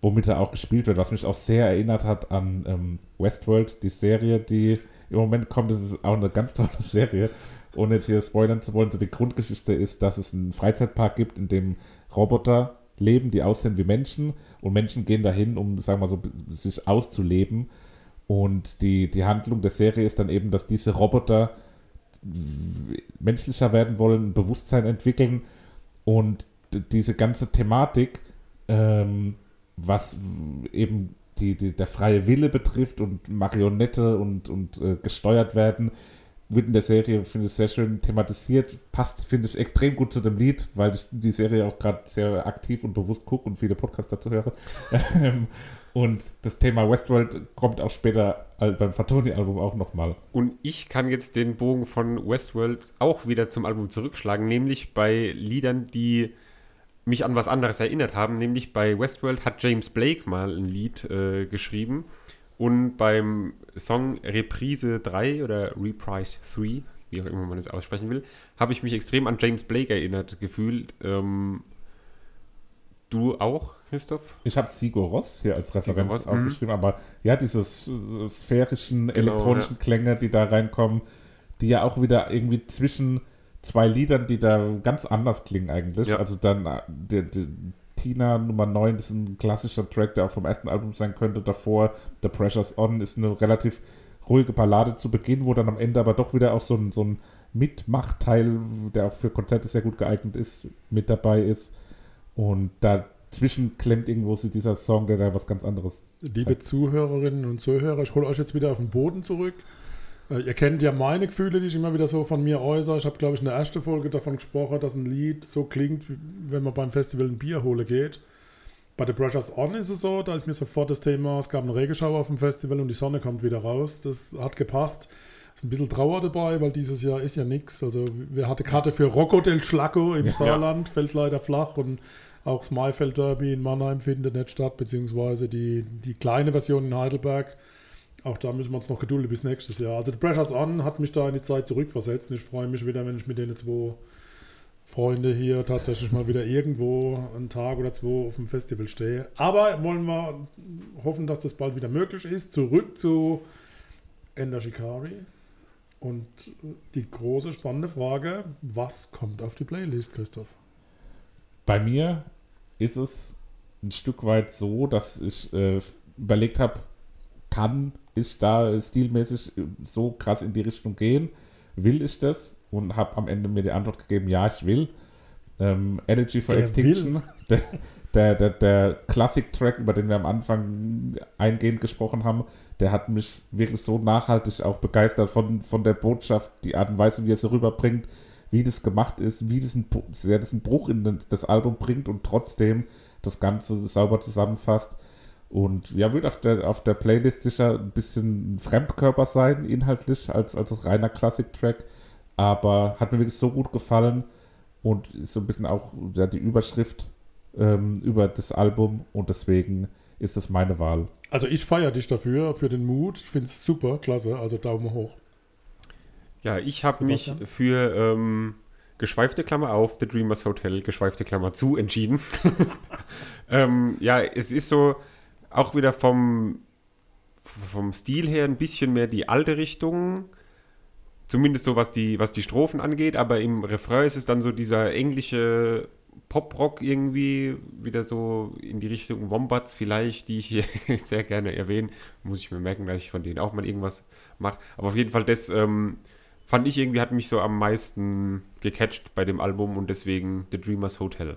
womit er auch gespielt wird, was mich auch sehr erinnert hat an ähm, Westworld, die Serie, die im Moment kommt. Das ist auch eine ganz tolle Serie. Ohne jetzt hier spoilern zu wollen, so die Grundgeschichte ist, dass es einen Freizeitpark gibt, in dem Roboter leben, die aussehen wie Menschen und Menschen gehen dahin, um, sagen wir mal so, sich auszuleben. Und die, die Handlung der Serie ist dann eben, dass diese Roboter menschlicher werden wollen, ein Bewusstsein entwickeln und diese ganze Thematik, ähm, was eben die, die, der freie Wille betrifft und Marionette und, und äh, gesteuert werden, wird in der Serie, finde ich, sehr schön thematisiert. Passt, finde ich, extrem gut zu dem Lied, weil ich die Serie auch gerade sehr aktiv und bewusst gucke und viele Podcasts dazu höre. Ähm, und das Thema Westworld kommt auch später beim Fatoni-Album auch nochmal. Und ich kann jetzt den Bogen von Westworld auch wieder zum Album zurückschlagen, nämlich bei Liedern, die mich an was anderes erinnert haben. Nämlich bei Westworld hat James Blake mal ein Lied äh, geschrieben. Und beim Song Reprise 3 oder Reprise 3, wie auch immer man es aussprechen will, habe ich mich extrem an James Blake erinnert gefühlt. Ähm, du auch, Christoph? Ich habe Sigur Ross hier als Referenz Ross, aufgeschrieben, aber ja, diese sphärischen Genau, elektronischen Klänge, die da reinkommen, die ja auch wieder irgendwie zwischen zwei Liedern, die da ganz anders klingen eigentlich. Ja. Also dann äh, der, der Tina Nummer 9 ist ein klassischer Track, der auch vom ersten Album sein könnte. Davor The Pressure's On ist eine relativ ruhige Ballade zu Beginn, wo dann am Ende aber doch wieder auch so ein, so ein Mitmachteil, der auch für Konzerte sehr gut geeignet ist, mit dabei ist. Und dazwischen klemmt irgendwo so dieser Song, der da was ganz anderes. Liebe Zuhörerinnen und Zuhörer, ich hole euch jetzt wieder auf den Boden zurück. Äh, Ihr kennt ja meine Gefühle, die ich immer wieder so von mir äußere. Ich habe, glaube ich, in der ersten Folge davon gesprochen, dass ein Lied so klingt, wie wenn man beim Festival ein Bier holen geht. Bei The Pressure's On ist es so, da ist mir sofort das Thema, es gab eine Regenschauer auf dem Festival und die Sonne kommt wieder raus. Das hat gepasst. Es ist ein bisschen Trauer dabei, weil dieses Jahr ist ja nichts. Also wir hatten Karte für Rocco del Schlacco im Ja. Saarland, fällt leider flach und auch das Maifeld Derby in Mannheim findet nicht statt, beziehungsweise die, die kleine Version in Heidelberg. Auch da müssen wir uns noch gedulden bis nächstes Jahr. Also The Pressure's On hat mich da in die Zeit zurückversetzt und ich freue mich wieder, wenn ich mit den zwei Freunde hier tatsächlich mal wieder irgendwo einen Tag oder zwei auf dem Festival stehe. Aber wollen wir hoffen, dass das bald wieder möglich ist. Zurück zu Ender Shikari. Und die große spannende Frage, was kommt auf die Playlist, Christoph? Bei mir ist es ein Stück weit so, dass ich äh, überlegt habe, kann ich da stilmäßig so krass in die Richtung gehen? Will ich das? Und habe am Ende mir die Antwort gegeben, ja, ich will. Ähm, Energy for Er Extinction, der, der, der, der Classic-Track, über den wir am Anfang eingehend gesprochen haben, der hat mich wirklich so nachhaltig auch begeistert von, von der Botschaft, die Art und Weise, wie er sie rüberbringt, wie das gemacht ist, wie das ein, sehr das einen Bruch in das, das Album bringt und trotzdem das Ganze sauber zusammenfasst. Und ja, wird auf der, auf der Playlist sicher ein bisschen ein Fremdkörper sein, inhaltlich, als, als reiner Classic-Track. Aber hat mir wirklich so gut gefallen und ist so ein bisschen auch ja, die Überschrift ähm, über das Album und deswegen ist das meine Wahl. Also ich feiere dich dafür, für den Mut. Ich finde es super, klasse. Also Daumen hoch. Ja, ich habe mich für ähm, geschweifte Klammer auf, The Dreamers Hotel, geschweifte Klammer zu entschieden. ähm, ja, es ist so auch wieder vom, vom Stil her ein bisschen mehr die alte Richtung. Zumindest so, was die, was die Strophen angeht, aber im Refrain ist es dann so dieser englische Pop-Rock irgendwie, wieder so in die Richtung Wombats vielleicht, die ich hier sehr gerne erwähne. Muss ich mir merken, dass ich von denen auch mal irgendwas mache. Aber auf jeden Fall, das ähm, fand ich irgendwie, hat mich so am meisten gecatcht bei dem Album und deswegen The Dreamers Hotel.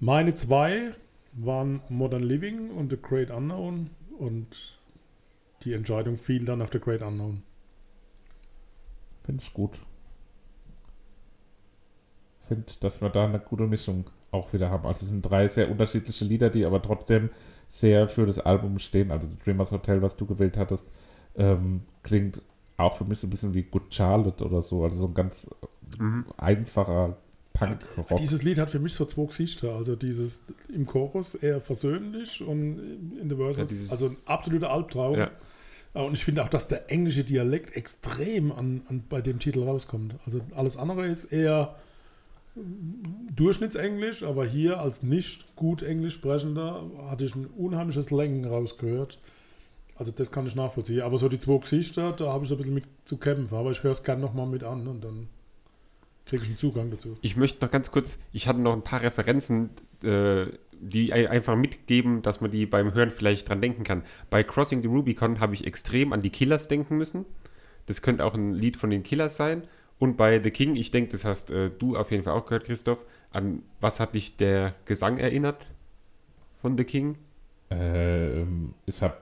Meine zwei waren Modern Living und The Great Unknown. und die Entscheidung fiel dann auf The Great Unknown. Finde ich gut. Finde, dass wir da eine gute Mischung auch wieder haben. Also es sind drei sehr unterschiedliche Lieder, die aber trotzdem sehr für das Album stehen. Also Dreamers Hotel, was du gewählt hattest, ähm, klingt auch für mich so ein bisschen wie Good Charlotte oder so. Also so ein ganz Mhm. einfacher Punk-Rock. Dieses Lied hat für mich so zwei Gesichter. Also dieses im Chorus eher versöhnlich und in the Verses, Ja, also ein absoluter Albtraum. Ja. Äh, Und ich finde auch, dass der englische Dialekt extrem an, an, bei dem Titel rauskommt. Also alles andere ist eher Durchschnittsenglisch, aber hier als nicht gut Englisch sprechender hatte ich ein unheimliches Längen rausgehört. Also das kann ich nachvollziehen. Aber so die zwei Gesichter, da habe ich so ein bisschen mit zu kämpfen. Aber ich höre es gerne nochmal mit an und dann kriege ich einen Zugang dazu. Ich möchte noch ganz kurz, ich hatte noch ein paar Referenzen, äh, die ein- einfach mitgeben, dass man die beim Hören vielleicht dran denken kann. Bei Crossing the Rubicon habe ich extrem an die Killers denken müssen. Das könnte auch ein Lied von den Killers sein. Und bei The King, ich denke, das hast äh, du auf jeden Fall auch gehört, Christoph. An was hat dich der Gesang erinnert von The King? Ähm, ich habe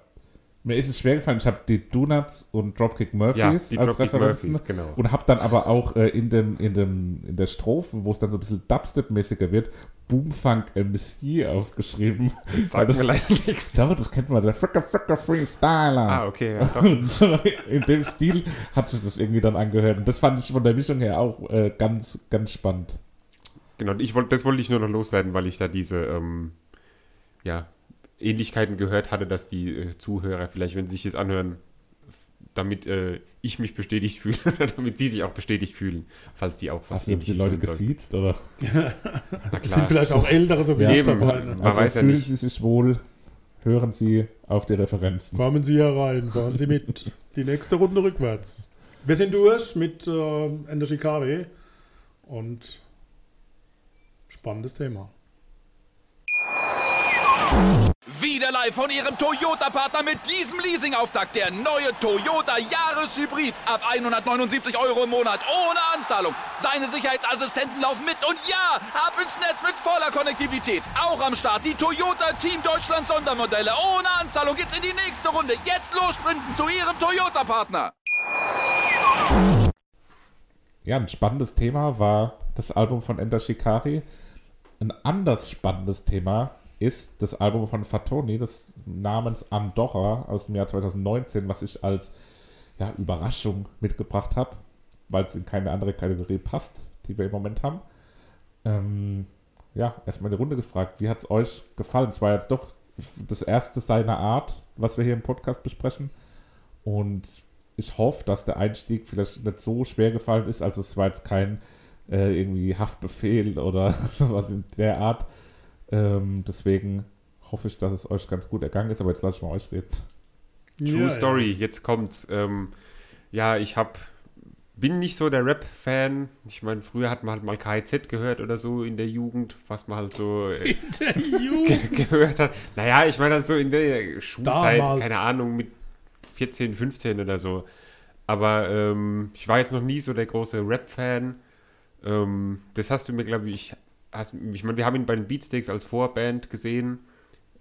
mir ist es schwer gefallen. Ich habe die Donuts und Dropkick Murphys Ja, als Dropkick Referenzen Murphys, genau. und habe dann aber auch äh, in dem in dem in der Strophe, wo es dann so ein bisschen Dubstep-mäßiger wird, Boomfunk MC aufgeschrieben. Sagt mir leider nichts. Doch, das kennt man, der Fricker Fricker Freestyler. Ah, okay. Ja, in dem Stil hat sich das irgendwie dann angehört. Und das fand ich von der Mischung her auch äh, ganz, ganz spannend. Genau, ich wollte, das wollte ich nur noch loswerden, weil ich da diese ähm, ja, Ähnlichkeiten gehört hatte, dass die äh, Zuhörer vielleicht, wenn sie sich das anhören, damit äh, ich mich bestätigt fühle, oder damit sie sich auch bestätigt fühlen, falls die auch was Hast du die Leute gesiezt? Oder? Na Es sind vielleicht auch Ältere, so wie Ja, ich dabei. Ne? Man Also weiß ja fühlen nicht. Sie sich wohl, hören Sie auf die Referenzen. Kommen Sie herein, fahren Sie mit. Die nächste Runde rückwärts. Wir sind durch mit äh, Ender Shikari und spannendes Thema. Wieder live von Ihrem Toyota-Partner mit diesem Leasing-Auftakt. Der neue Toyota Jahreshybrid. Ab 179 Euro im Monat. Ohne Anzahlung. Seine Sicherheitsassistenten laufen mit. Und ja, ab ins Netz mit voller Konnektivität. Auch am Start die Toyota Team Deutschland Sondermodelle. Ohne Anzahlung geht's in die nächste Runde. Jetzt los sprinten zu Ihrem Toyota-Partner. Ja, ein spannendes Thema war das Album von Ender Shikari. Ein anders spannendes Thema ist das Album von Fatoni, das namens Andorra aus dem Jahr 2019, was ich als ja, Überraschung mitgebracht habe, weil es in keine andere Kategorie passt, die wir im Moment haben. Ähm, ja, erstmal eine Runde gefragt, wie hat es euch gefallen? Es war jetzt doch das erste seiner Art, was wir hier im Podcast besprechen. Und ich hoffe, dass der Einstieg vielleicht nicht so schwer gefallen ist. Also es war jetzt kein äh, irgendwie Haftbefehl oder sowas in der Art. Ähm, deswegen hoffe ich, dass es euch ganz gut ergangen ist. Aber jetzt lasse ich mal euch reden. True Ja, Story, jetzt kommt's. Ähm, ja, ich hab, bin nicht so der Rap-Fan. Ich meine, früher hat man halt mal KIZ gehört oder so in der Jugend, was man halt so äh, In der Jugend. gehört hat. Naja, ich meine halt so in der Schulzeit, Damals. keine Ahnung, mit 14, 15 oder so. Aber ähm, ich war jetzt noch nie so der große Rap-Fan. Ähm, das hast du mir, glaube ich, hast, ich meine, wir haben ihn bei den Beatsteaks als Vorband gesehen.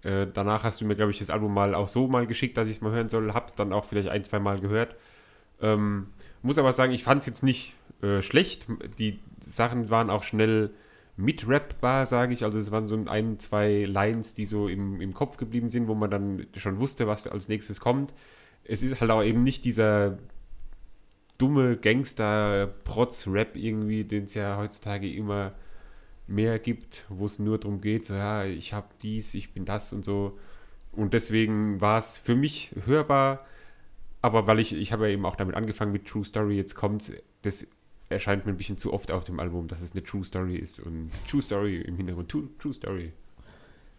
Äh, danach hast du mir, glaube ich, das Album mal auch so mal geschickt, dass ich es mal hören soll. Hab's dann auch vielleicht ein, zwei Mal gehört. Ähm, muss aber sagen, ich fand es jetzt nicht äh, schlecht. Die Sachen waren auch schnell mitrappbar, sage ich. Also es waren so ein, zwei Lines, die so im, im Kopf geblieben sind, wo man dann schon wusste, was als nächstes kommt. Es ist halt auch eben nicht dieser dumme Gangster-Protz-Rap irgendwie, den es ja heutzutage immer mehr gibt, wo es nur darum geht, so, ja, ich habe dies, ich bin das und so. Und deswegen war es für mich hörbar, aber weil ich, ich habe ja eben auch damit angefangen mit True Story, jetzt kommt, das erscheint mir ein bisschen zu oft auf dem Album, dass es eine True Story ist und True Story im Hintergrund, True, True Story,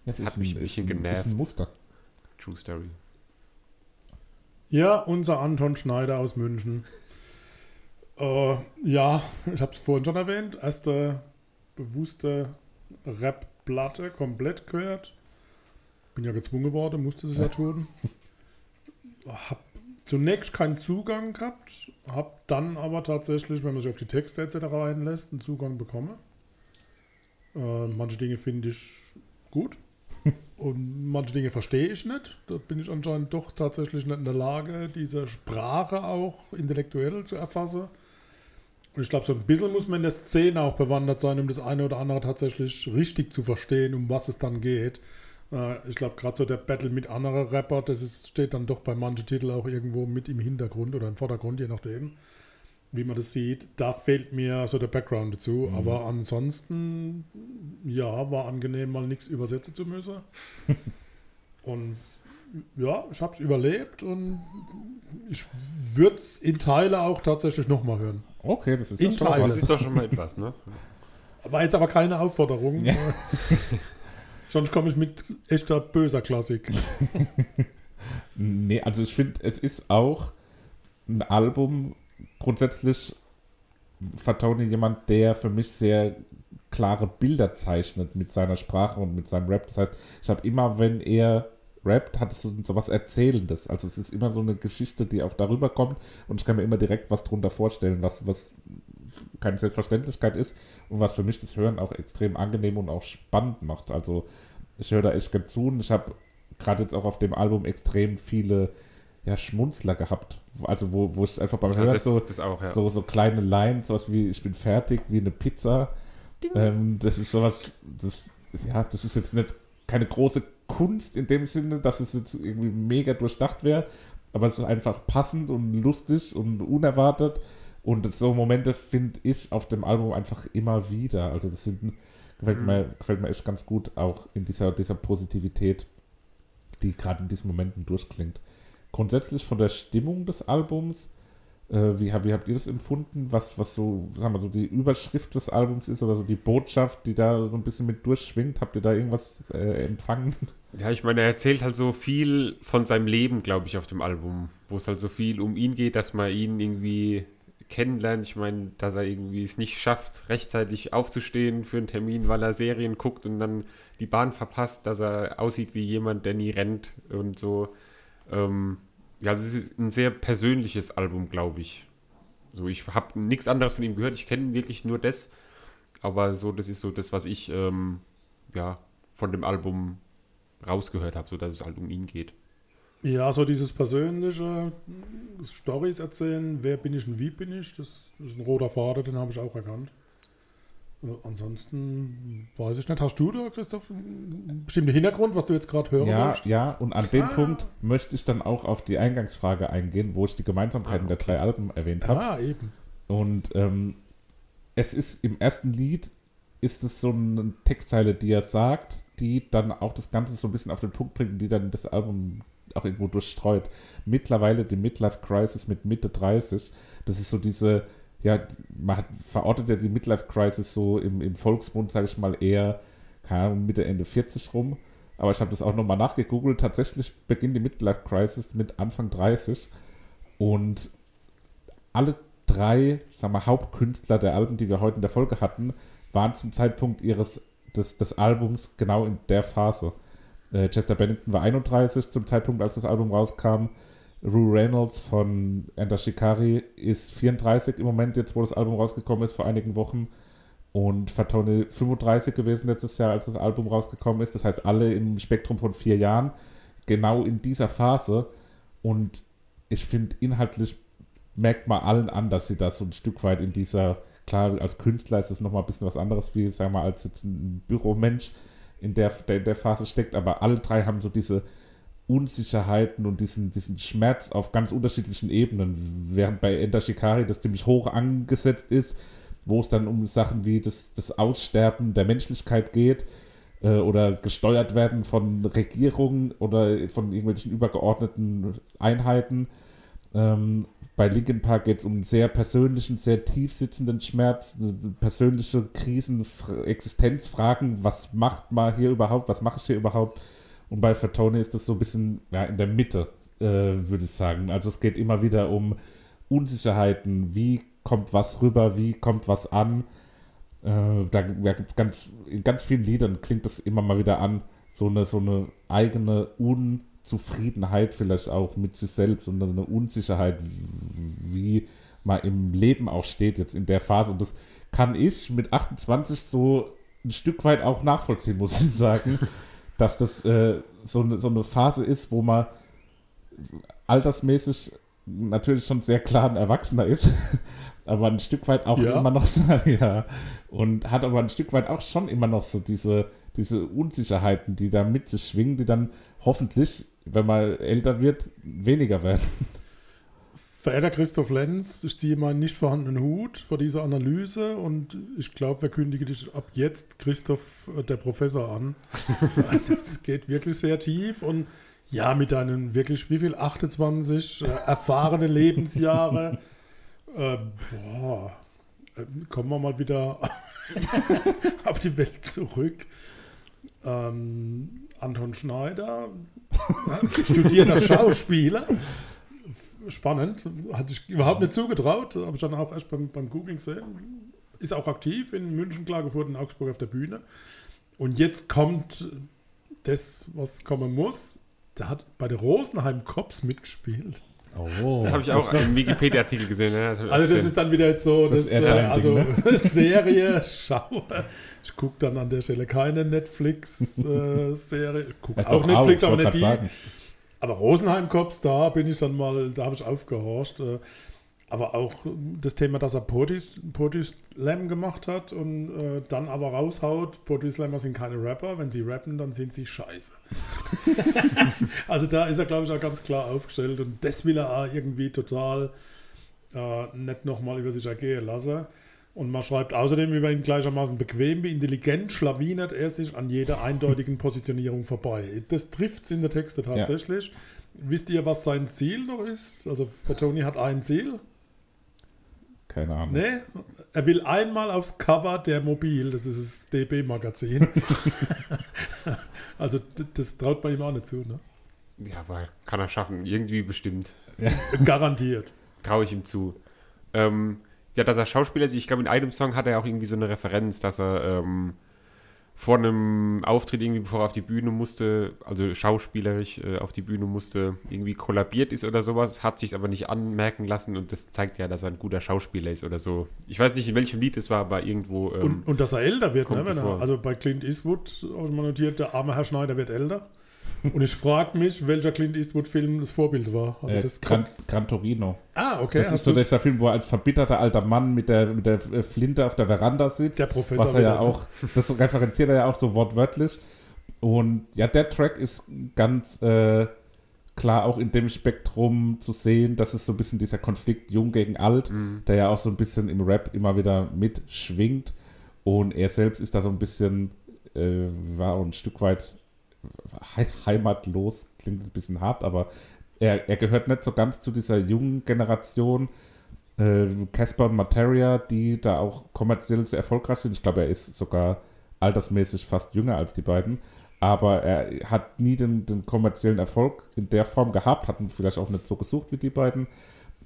Das Hat mich ein bisschen genervt. Ist ein Muster. True Story. Ja, unser Anton Schneider aus München. Äh, ja, ich habe es vorhin schon erwähnt. Erste bewusste Rap-Platte komplett gehört. Bin ja gezwungen worden, musste es ja tun. Hab zunächst keinen Zugang gehabt, hab dann aber tatsächlich, wenn man sich auf die Texte etc. einlässt, einen Zugang bekommen. Äh, manche Dinge finde ich gut. Und manche Dinge verstehe ich nicht. Da bin ich anscheinend doch tatsächlich nicht in der Lage, diese Sprache auch intellektuell zu erfassen. Und ich glaube, so ein bisschen muss man in der Szene auch bewandert sein, um das eine oder andere tatsächlich richtig zu verstehen, um was es dann geht. Äh, ich glaube, gerade so der Battle mit anderen Rapper, das ist, steht dann doch bei manchen Titeln auch irgendwo mit im Hintergrund oder im Vordergrund, je nachdem, wie man das sieht. Da fehlt mir so der Background dazu. Aber ansonsten, ja, war angenehm, mal nichts übersetzen zu müssen. und ja, ich habe es überlebt und ich würde es in Teile auch tatsächlich nochmal hören. Okay, das ist In Teilen. Das ist doch schon mal etwas, ne? War jetzt aber keine Aufforderung. Ja. Sonst komme ich mit echter böser Klassik. Nee, also ich finde, es ist auch ein Album, grundsätzlich Fatoni jemand, der für mich sehr klare Bilder zeichnet mit seiner Sprache und mit seinem Rap. Das heißt, ich habe immer, wenn er rappt, hat es so, so was Erzählendes. Also es ist immer so eine Geschichte, die auch darüber kommt und ich kann mir immer direkt was drunter vorstellen, was, was keine Selbstverständlichkeit ist und was für mich das Hören auch extrem angenehm und auch spannend macht. Also ich höre da echt gern zu und ich habe gerade jetzt auch auf dem Album extrem viele ja, Schmunzler gehabt. Also wo, wo ich einfach beim Ja, Hören das, so, das auch, ja. so, so kleine Lines, sowas wie ich bin fertig, wie eine Pizza. Ähm, das ist sowas, das, das, ja, das ist jetzt nicht keine große Kunst in dem Sinne, dass es jetzt irgendwie mega durchdacht wäre, aber es ist einfach passend und lustig und unerwartet. Und so Momente finde ich auf dem Album einfach immer wieder. Also das sind, gefällt, mir, gefällt mir echt ganz gut, auch in dieser, dieser Positivität, die gerade in diesen Momenten durchklingt. Grundsätzlich von der Stimmung des Albums, wie, hab- wie habt ihr das empfunden, was, was so, sagen wir so, die Überschrift des Albums ist oder so die Botschaft, die da so ein bisschen mit durchschwingt? Habt ihr da irgendwas äh, empfangen? Ja, ich meine, er erzählt halt so viel von seinem Leben, glaube ich, auf dem Album, wo es halt so viel um ihn geht, dass man ihn irgendwie kennenlernt. Ich meine, dass er irgendwie es nicht schafft, rechtzeitig aufzustehen für einen Termin, weil er Serien guckt und dann die Bahn verpasst, dass er aussieht wie jemand, der nie rennt und so. Ähm, ja, es ist ein sehr persönliches Album, glaube ich. So, ich habe nichts anderes von ihm gehört. Ich kenne wirklich nur das. Aber so, das ist so das, was ich ähm, ja, von dem Album rausgehört habe, so dass es halt um ihn geht. Ja, so dieses persönliche Stories erzählen, wer bin ich und wie bin ich, das ist ein roter Faden, den habe ich auch erkannt. Äh, ansonsten weiß ich nicht. Hast du da, Christoph, einen bestimmten Hintergrund, was du jetzt gerade hören Ja, möchtest? ja, und an dem Ah. Punkt möchte ich dann auch auf die Eingangsfrage eingehen, wo ich die Gemeinsamkeiten der drei Alben erwähnt habe. Ah, eben. Und ähm, es ist im ersten Lied ist es so eine Textzeile, die er sagt, die dann auch das Ganze so ein bisschen auf den Punkt bringt und die dann das Album auch irgendwo durchstreut. Mittlerweile die Midlife Crisis mit Mitte 30, das ist so diese, ja, man hat, verortet ja die Midlife Crisis so im, im Volksmund, sage ich mal, eher, keine Ahnung, Mitte, Ende 40 rum. Aber ich habe das auch nochmal nachgegoogelt. Tatsächlich beginnt die Midlife Crisis mit Anfang 30 und alle drei sagen wir, Hauptkünstler der Alben, die wir heute in der Folge hatten, waren zum Zeitpunkt ihres des, des Albums genau in der Phase. Äh, Chester Bennington war 31 zum Zeitpunkt, als das Album rauskam. Rue Reynolds von Enter Shikari ist 34 im Moment, jetzt wo das Album rausgekommen ist, vor einigen Wochen. Und Fatone 35 gewesen letztes Jahr, als das Album rausgekommen ist. Das heißt, alle im Spektrum von vier Jahren, genau in dieser Phase. Und ich finde, inhaltlich merkt man allen an, dass sie da so ein Stück weit in dieser, klar, als Künstler ist das nochmal ein bisschen was anderes, wie, sagen wir mal, als jetzt ein Büromensch in der, der in der Phase steckt, aber alle drei haben so diese Unsicherheiten und diesen, diesen Schmerz auf ganz unterschiedlichen Ebenen, während bei Enter Shikari das ziemlich hoch angesetzt ist, wo es dann um Sachen wie das, das Aussterben der Menschlichkeit geht äh, oder gesteuert werden von Regierungen oder von irgendwelchen übergeordneten Einheiten. Ähm, bei Linkin Park geht es um einen sehr persönlichen, sehr tief sitzenden Schmerz, eine persönliche Krisen, Existenzfragen, was macht man hier überhaupt, was mache ich hier überhaupt? Und bei Fatone ist das so ein bisschen ja, in der Mitte, äh, würde ich sagen. Also es geht immer wieder um Unsicherheiten, wie kommt was rüber, wie kommt was an. Äh, da da gibt's ganz, in ganz vielen Liedern klingt das immer mal wieder an, so eine, so eine eigene Unzufriedenheit vielleicht auch mit sich selbst und eine Unsicherheit, wie man im Leben auch steht jetzt in der Phase. Und das kann ich mit 28 so ein Stück weit auch nachvollziehen, muss ich sagen. dass das äh, so, eine, so eine Phase ist, wo man altersmäßig natürlich schon sehr klar ein Erwachsener ist, aber ein Stück weit auch Ja. immer noch so, ja, und hat aber ein Stück weit auch schon immer noch so diese, diese Unsicherheiten, die da mit sich schwingen, die dann hoffentlich, wenn man älter wird, weniger werden. Verehrter Christoph Lenz, ich ziehe meinen nicht vorhandenen Hut vor dieser Analyse und ich glaube, wir kündigen dich ab jetzt Christoph äh, der Professor an. das geht wirklich sehr tief und ja, mit deinen wirklich, wie viel, 28 äh, erfahrene Lebensjahre, äh, boah, äh, kommen wir mal wieder auf die Welt zurück. Ähm, Anton Schneider, ja, studierter Schauspieler, spannend. Hatte ich überhaupt nicht zugetraut. Habe ich dann auch erst beim, beim Googling gesehen. Ist auch aktiv in München, Klagenfurt und Augsburg auf der Bühne. Und jetzt kommt das, was kommen muss. Der hat bei der Rosenheim Cops mitgespielt. Oh. Das habe ich auch im Wikipedia-Artikel gesehen. Ja, das ich auch Also das gesehen. ist dann wieder jetzt so, Das das, äh, also Ding, Serie, schau. Ich gucke dann an der Stelle keine Netflix-Serie. ich gucke Ja, auch Netflix, ich aber nicht die. sagen. Aber Rosenheim Cops, da bin ich dann mal, da habe ich aufgehorcht. äh, Aber auch das Thema, dass er Poetry Poetry Slam gemacht hat und äh, dann aber raushaut, Poetry Slammer sind keine Rapper, wenn sie rappen, dann sind sie scheiße. also da ist er, glaube ich, auch ganz klar aufgestellt und das will er auch irgendwie total äh, nicht nochmal über sich ergehen lassen. Und man schreibt außerdem über ihn gleichermaßen bequem wie intelligent schlawinert er sich an jeder eindeutigen Positionierung vorbei. Das trifft es in der Texte tatsächlich. Wisst ihr, was sein Ziel noch ist? Also für Tony hat ein Ziel. Keine Ahnung. Ne? Er will einmal aufs Cover der Mobil, das ist das DB-Magazin. also das traut man ihm auch nicht zu, ne? Ja, aber kann er schaffen. Irgendwie bestimmt. Garantiert. Traue ich ihm zu. Ähm, ja, dass er Schauspieler ist, ich glaube, in einem Song hat er auch irgendwie so eine Referenz, dass er ähm, vor einem Auftritt irgendwie, bevor er auf die Bühne musste, also schauspielerisch äh, auf die Bühne musste, irgendwie kollabiert ist oder sowas, hat sich aber nicht anmerken lassen und das zeigt ja, dass er ein guter Schauspieler ist oder so. Ich weiß nicht, in welchem Lied es war, aber irgendwo. Ähm, Und, und dass er älter wird, ne? Er, also bei Clint Eastwood ich mal notiert, der arme Herr Schneider wird älter. Und ich frage mich, welcher Clint Eastwood-Film das Vorbild war. Also äh, das Gran, Gran Torino. ah, okay. Das ist hast so dieser Film, wo er als verbitterter alter Mann mit der, mit der Flinte auf der Veranda sitzt. Der Professor Was er ja auch, das referenziert er ja auch so wortwörtlich. Und ja, der Track ist ganz äh, klar auch in dem Spektrum zu sehen, dass es so ein bisschen dieser Konflikt jung gegen alt, der ja auch so ein bisschen im Rap immer wieder mitschwingt. Und er selbst ist da so ein bisschen, äh, war auch ein Stück weit heimatlos, klingt ein bisschen hart, aber er, er gehört nicht so ganz zu dieser jungen Generation. Äh, Casper und Materia, die da auch kommerziell sehr erfolgreich sind. Ich glaube, er ist sogar altersmäßig fast jünger als die beiden. Aber er hat nie den, den kommerziellen Erfolg in der Form gehabt, hat ihn vielleicht auch nicht so gesucht wie die beiden.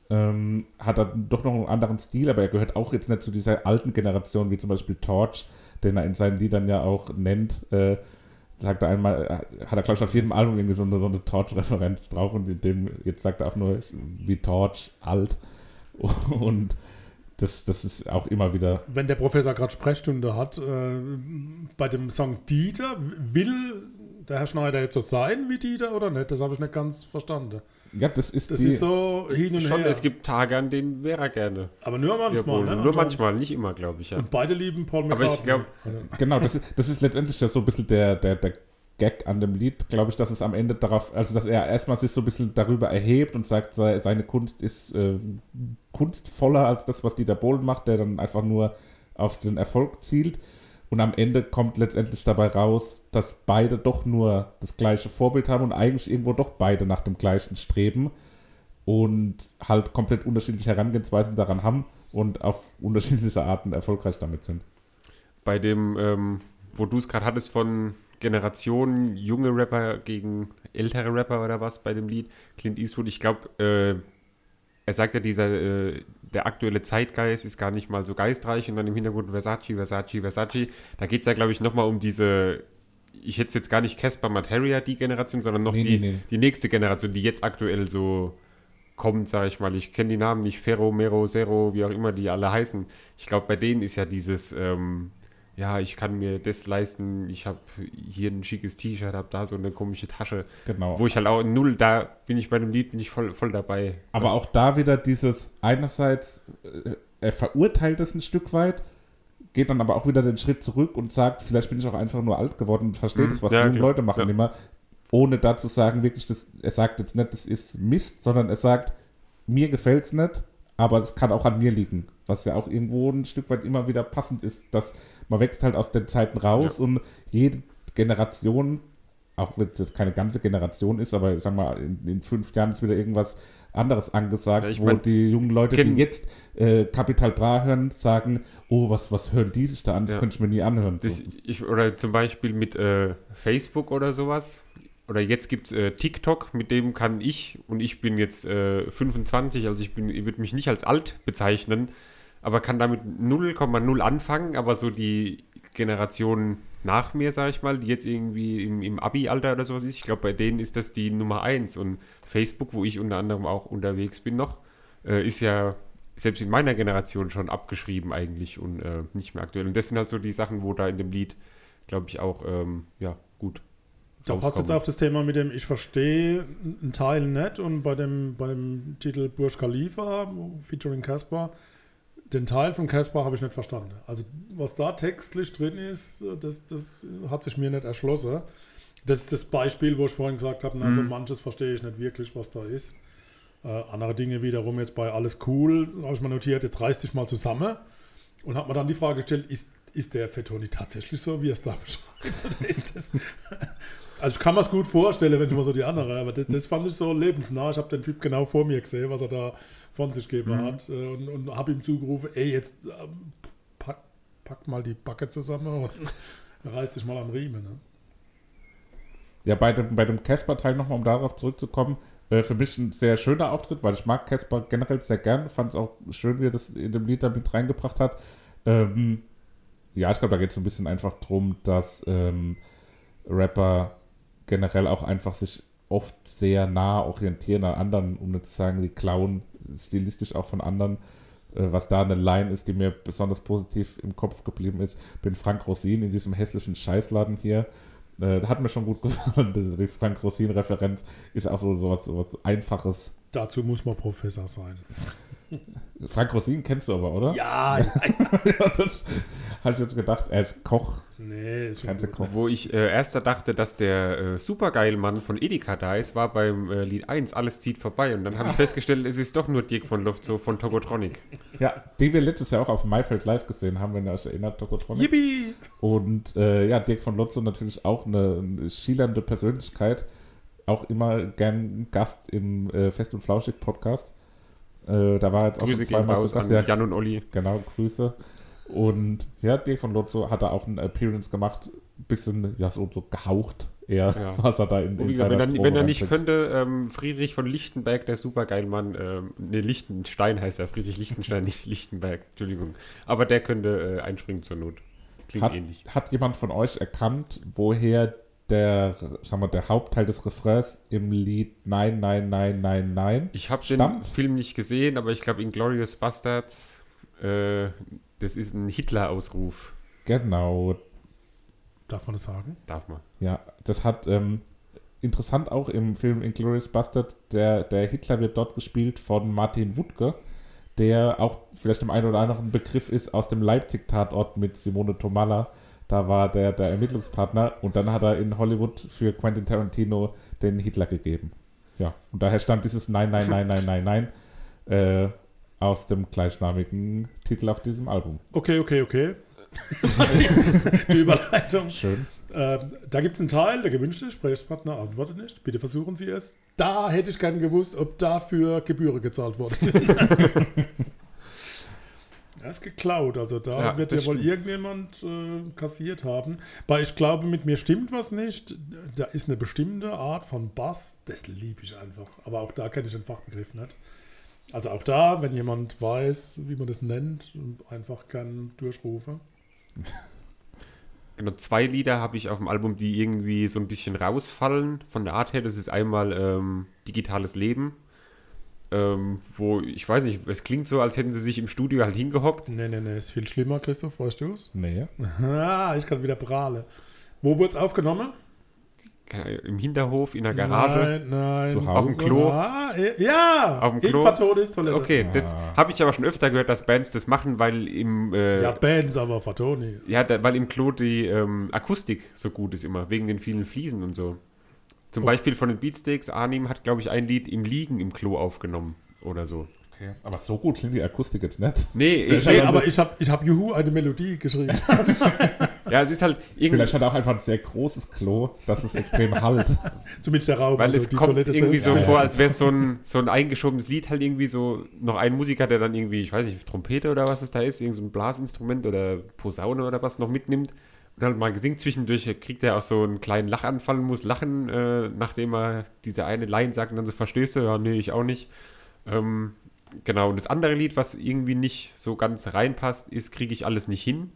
Ähm, hat er doch noch einen anderen Stil, aber er gehört auch jetzt nicht zu dieser alten Generation, wie zum Beispiel Torch, den er in seinen Liedern ja auch nennt. Äh, sagt er einmal, äh, hat er, glaube ich, auf jedem Album irgendwie so eine, so eine Torch-Referenz drauf und in dem, jetzt sagt er auch nur, wie Torch alt. Und das, das ist auch immer wieder wenn der Professor gerade Sprechstunde hat, äh, bei dem Song Dieter, will der Herr Schneider jetzt so sein wie Dieter oder nicht? Das habe ich nicht ganz verstanden. Ja, das ist Das die, ist so hin und schon, her. es gibt Tage, an denen wäre er gerne. aber nur manchmal. Ne? nur manchmal, nicht immer, glaube ich, ja. Und beide lieben Paul Aber McCartney. ich glaub- Also, genau, das ist, das ist letztendlich ja so ein bisschen der, der, der Gag an dem Lied, glaube ich, dass es am Ende darauf, also dass er erstmal sich so ein bisschen darüber erhebt und sagt, sei- seine Kunst ist äh, kunstvoller als das, was Dieter Bohlen macht, der dann einfach nur auf den Erfolg zielt. Und am Ende kommt letztendlich dabei raus, dass beide doch nur das gleiche Vorbild haben und eigentlich irgendwo doch beide nach dem gleichen streben und halt komplett unterschiedliche Herangehensweisen daran haben und auf unterschiedliche Arten erfolgreich damit sind. Bei dem, ähm, wo du es gerade hattest von Generationen, junge Rapper gegen ältere Rapper oder was bei dem Lied, Clint Eastwood, ich glaube, äh, er sagt ja, dieser, äh, der aktuelle Zeitgeist ist gar nicht mal so geistreich und dann im Hintergrund Versace, Versace, Versace. Da geht es ja, glaube ich, nochmal um diese, ich hätte jetzt gar nicht Casper Materia, die Generation, sondern noch Nee, die, nee, nee. die nächste Generation, die jetzt aktuell so kommt, sage ich mal. Ich kenne die Namen nicht, Ferro, Mero, Zero, wie auch immer die alle heißen. Ich glaube, bei denen ist ja dieses, ähm, ja, ich kann mir das leisten, ich habe hier ein schickes T-Shirt, habe da so eine komische Tasche. Genau. Wo ich halt auch null, da bin ich bei dem Lied, bin ich voll, voll dabei. Aber Das- auch da wieder dieses, einerseits, äh, er verurteilt es ein Stück weit, geht dann aber auch wieder den Schritt zurück und sagt, vielleicht bin ich auch einfach nur alt geworden und verstehe Mhm. das, was Ja, die jungen klar. Leute machen Ja. immer, ohne da zu sagen, wirklich, das, er sagt jetzt nicht, das ist Mist, sondern er sagt, mir gefällt es nicht, aber es kann auch an mir liegen. Was ja auch irgendwo ein Stück weit immer wieder passend ist, dass man wächst halt aus den Zeiten raus und jede Generation, auch wenn es keine ganze Generation ist, aber ich sag mal, in, in fünf Jahren ist wieder irgendwas anderes angesagt, Ja, wo mein, die jungen Leute, die jetzt äh, Capital Bra hören, sagen, oh, was, was hören die sich da an? Das Ja. könnte ich mir nie anhören. Das, So. ich, oder zum Beispiel mit äh, Facebook oder sowas. Oder jetzt gibt es äh, TikTok, mit dem kann ich, und ich bin jetzt äh, 25, also ich, bin- ich würde mich nicht als alt bezeichnen, aber kann damit 0,0 anfangen, aber so die Generation nach mir, sage ich mal, die jetzt irgendwie im, im Abi-Alter oder sowas ist, ich glaube, bei denen ist das die Nummer eins. Und Facebook, wo ich unter anderem auch unterwegs bin noch, äh, ist ja selbst in meiner Generation schon abgeschrieben eigentlich und äh, nicht mehr aktuell. Und das sind halt so die Sachen, wo da in dem Lied, glaube ich, auch ähm, ja, Da passt jetzt auch das Thema mit dem Ich verstehe einen Teil nicht und bei dem, bei dem Titel Burj Khalifa featuring Casper, den Teil von Casper habe ich nicht verstanden. Also was da textlich drin ist, das, das hat sich mir nicht erschlossen. Das ist das Beispiel, wo ich vorhin gesagt habe, also manches verstehe ich nicht wirklich, was da ist. Äh, andere Dinge wiederum jetzt bei Alles cool, habe ich mal notiert, jetzt reiß dich mal zusammen und habe mir dann die Frage gestellt, ist, ist der Fettoni tatsächlich so, wie er es da beschreibt? Oder ist das... Also ich kann mir es gut vorstellen, wenn du mal so die andere, aber das, das fand ich so lebensnah. Ich habe den Typ genau vor mir gesehen, was er da von sich gegeben hat äh, und, und habe ihm zugerufen, ey, jetzt ähm, pack, pack mal die Backe zusammen und reiß dich mal am Riemen. Ne? Ja, bei dem, bei dem Casper-Teil nochmal, um darauf zurückzukommen, äh, für mich ein sehr schöner Auftritt, weil ich mag Casper generell sehr gern. Fand es auch schön, wie er das in dem Lied da mit reingebracht hat. Ähm, ja, ich glaube, da geht es so ein bisschen einfach drum, dass ähm, Rapper generell auch einfach sich oft sehr nah orientieren an anderen, um nicht zu sagen, die klauen stilistisch auch von anderen. Äh, was da eine Line ist, die mir besonders positiv im Kopf geblieben ist, bin Frank Rosin in diesem hässlichen Scheißladen hier. Äh, hat mir schon gut gefallen. Die- Frank Rosin-Referenz ist auch so sowas, sowas Einfaches. Dazu muss man Professor sein. Frank Rosin kennst du aber, oder? Ja, ja. Ja, das hatte ich jetzt gedacht, er ist Koch. nee, ist schon Ganze gut. Koch. Wo ich äh, erst da dachte, dass der äh, Supergeil-Mann von Edeka da ist, war beim äh, Lied 1, alles zieht vorbei. Und dann habe ich festgestellt, es ist doch nur Dirk von Luft, so von Togotronic. Ja, den wir letztes Jahr auch auf Maifeld live gesehen haben, wenn ihr euch erinnert, Tokotronic. Yippie! Und äh, ja, Dirk von Lotzo natürlich auch eine, eine schillernde Persönlichkeit. Auch immer gern Gast im äh, Fest und Flauschig Podcast. Äh, da war jetzt auch Grüße schon gehen zweimal zu Gast. an Ja, Jan und Olli. genau, Grüße. Und ja, Dirk von Lotzo hat da auch eine Appearance gemacht. Bisschen, ja, so, so gehaucht eher, Ja. was er da in, in gesagt, wenn er, wenn er nicht könnte, ähm, Friedrich von Lichtenberg, der Supergeil-Mann, ähm, ne, Lichtenstein heißt er, Friedrich Lichtenstein, nicht Lichtenberg, Entschuldigung. Aber der könnte äh, einspringen zur Not. Klingt Hat, ähnlich. hat jemand von euch erkannt, woher der, sagen wir, der Hauptteil des Refrains im Lied Nein, Nein, Nein, Nein, Nein Ich habe den? Film nicht gesehen, aber ich glaube, Inglorious Bastards, äh, das ist ein Hitler-Ausruf. Genau, Darf man das sagen? Darf man. Ja, das hat ähm, interessant auch im Film Inglourious Bastard, der, der Hitler wird dort gespielt von Martin Wuttke, der auch vielleicht dem einen oder anderen Begriff ist aus dem Leipzig-Tatort mit Simone Tomalla. Da war der, der Ermittlungspartner und dann hat er in Hollywood für Quentin Tarantino den Hitler gegeben. Ja, und daher stammt dieses Nein, Nein, Nein, Nein, Nein, Nein äh, aus dem gleichnamigen Titel auf diesem Album. Okay, okay, okay. die, die Überleitung. Schön. Ähm, da gibt es einen Teil, der gewünschte Gesprächspartner antwortet nicht. Bitte versuchen Sie es. Da hätte ich gern gewusst, ob dafür Gebühren gezahlt worden sind. Er ist geklaut, also da Ja, wird ja wohl stimmt. irgendjemand äh, kassiert haben. Weil ich glaube, mit mir stimmt was nicht. Da ist eine bestimmte Art von Bass, das liebe ich einfach. Aber auch da kenne ich den Fachbegriff nicht. Also auch da, wenn jemand weiß, wie man das nennt, einfach gern durchrufen. Genau, zwei Lieder habe ich auf dem Album, die irgendwie so ein bisschen rausfallen von der Art her. Das ist einmal ähm, Digitales Leben. Ähm, wo, ich weiß nicht, es klingt so, als hätten sie sich im Studio halt hingehockt. Nee, nee, nee, ist viel schlimmer, Christoph, weißt du es? Nee. Ah, ich kann wieder prahle. Wo wurde es aufgenommen? Im Hinterhof, in der Garage. Nein, nein. Zu Hause? Auf dem Klo? Ah, ja, Auf dem Klo? in Fatonis Toilette. Okay, das habe ich aber schon öfter gehört, dass Bands das machen, weil im äh, Ja, Bands, aber Fatoni. Ja, da, weil im Klo die ähm, Akustik so gut ist immer, wegen den vielen Fliesen und so. Zum Beispiel von den Beatsteaks, Arnim hat, glaube ich, ein Lied im Liegen im Klo aufgenommen oder so. Okay. Aber so gut klingt die Akustik jetzt nicht. Nee, ich, Nee, er- aber ich habe ich hab Juhu eine Melodie geschrieben. ja, es ist halt irgendwie, Vielleicht hat er auch einfach ein sehr großes Klo, dass es extrem halt. Zumindest der Raum. weil also es kommt Toilette irgendwie selbst. so Ja, vor, ja. als wäre es so ein, so ein eingeschobenes Lied, halt irgendwie so noch ein Musiker, der dann irgendwie, ich weiß nicht, Trompete oder was es da ist, irgend so Blasinstrument oder Posaune oder was noch mitnimmt halt mal gesingt zwischendurch, kriegt er auch so einen kleinen Lachanfall und muss lachen, äh, nachdem er diese eine Line sagt und dann so, verstehst du? Ja, nee, ich auch nicht. Ähm, genau, und das andere Lied, was irgendwie nicht so ganz reinpasst, ist Kriege ich alles nicht hin.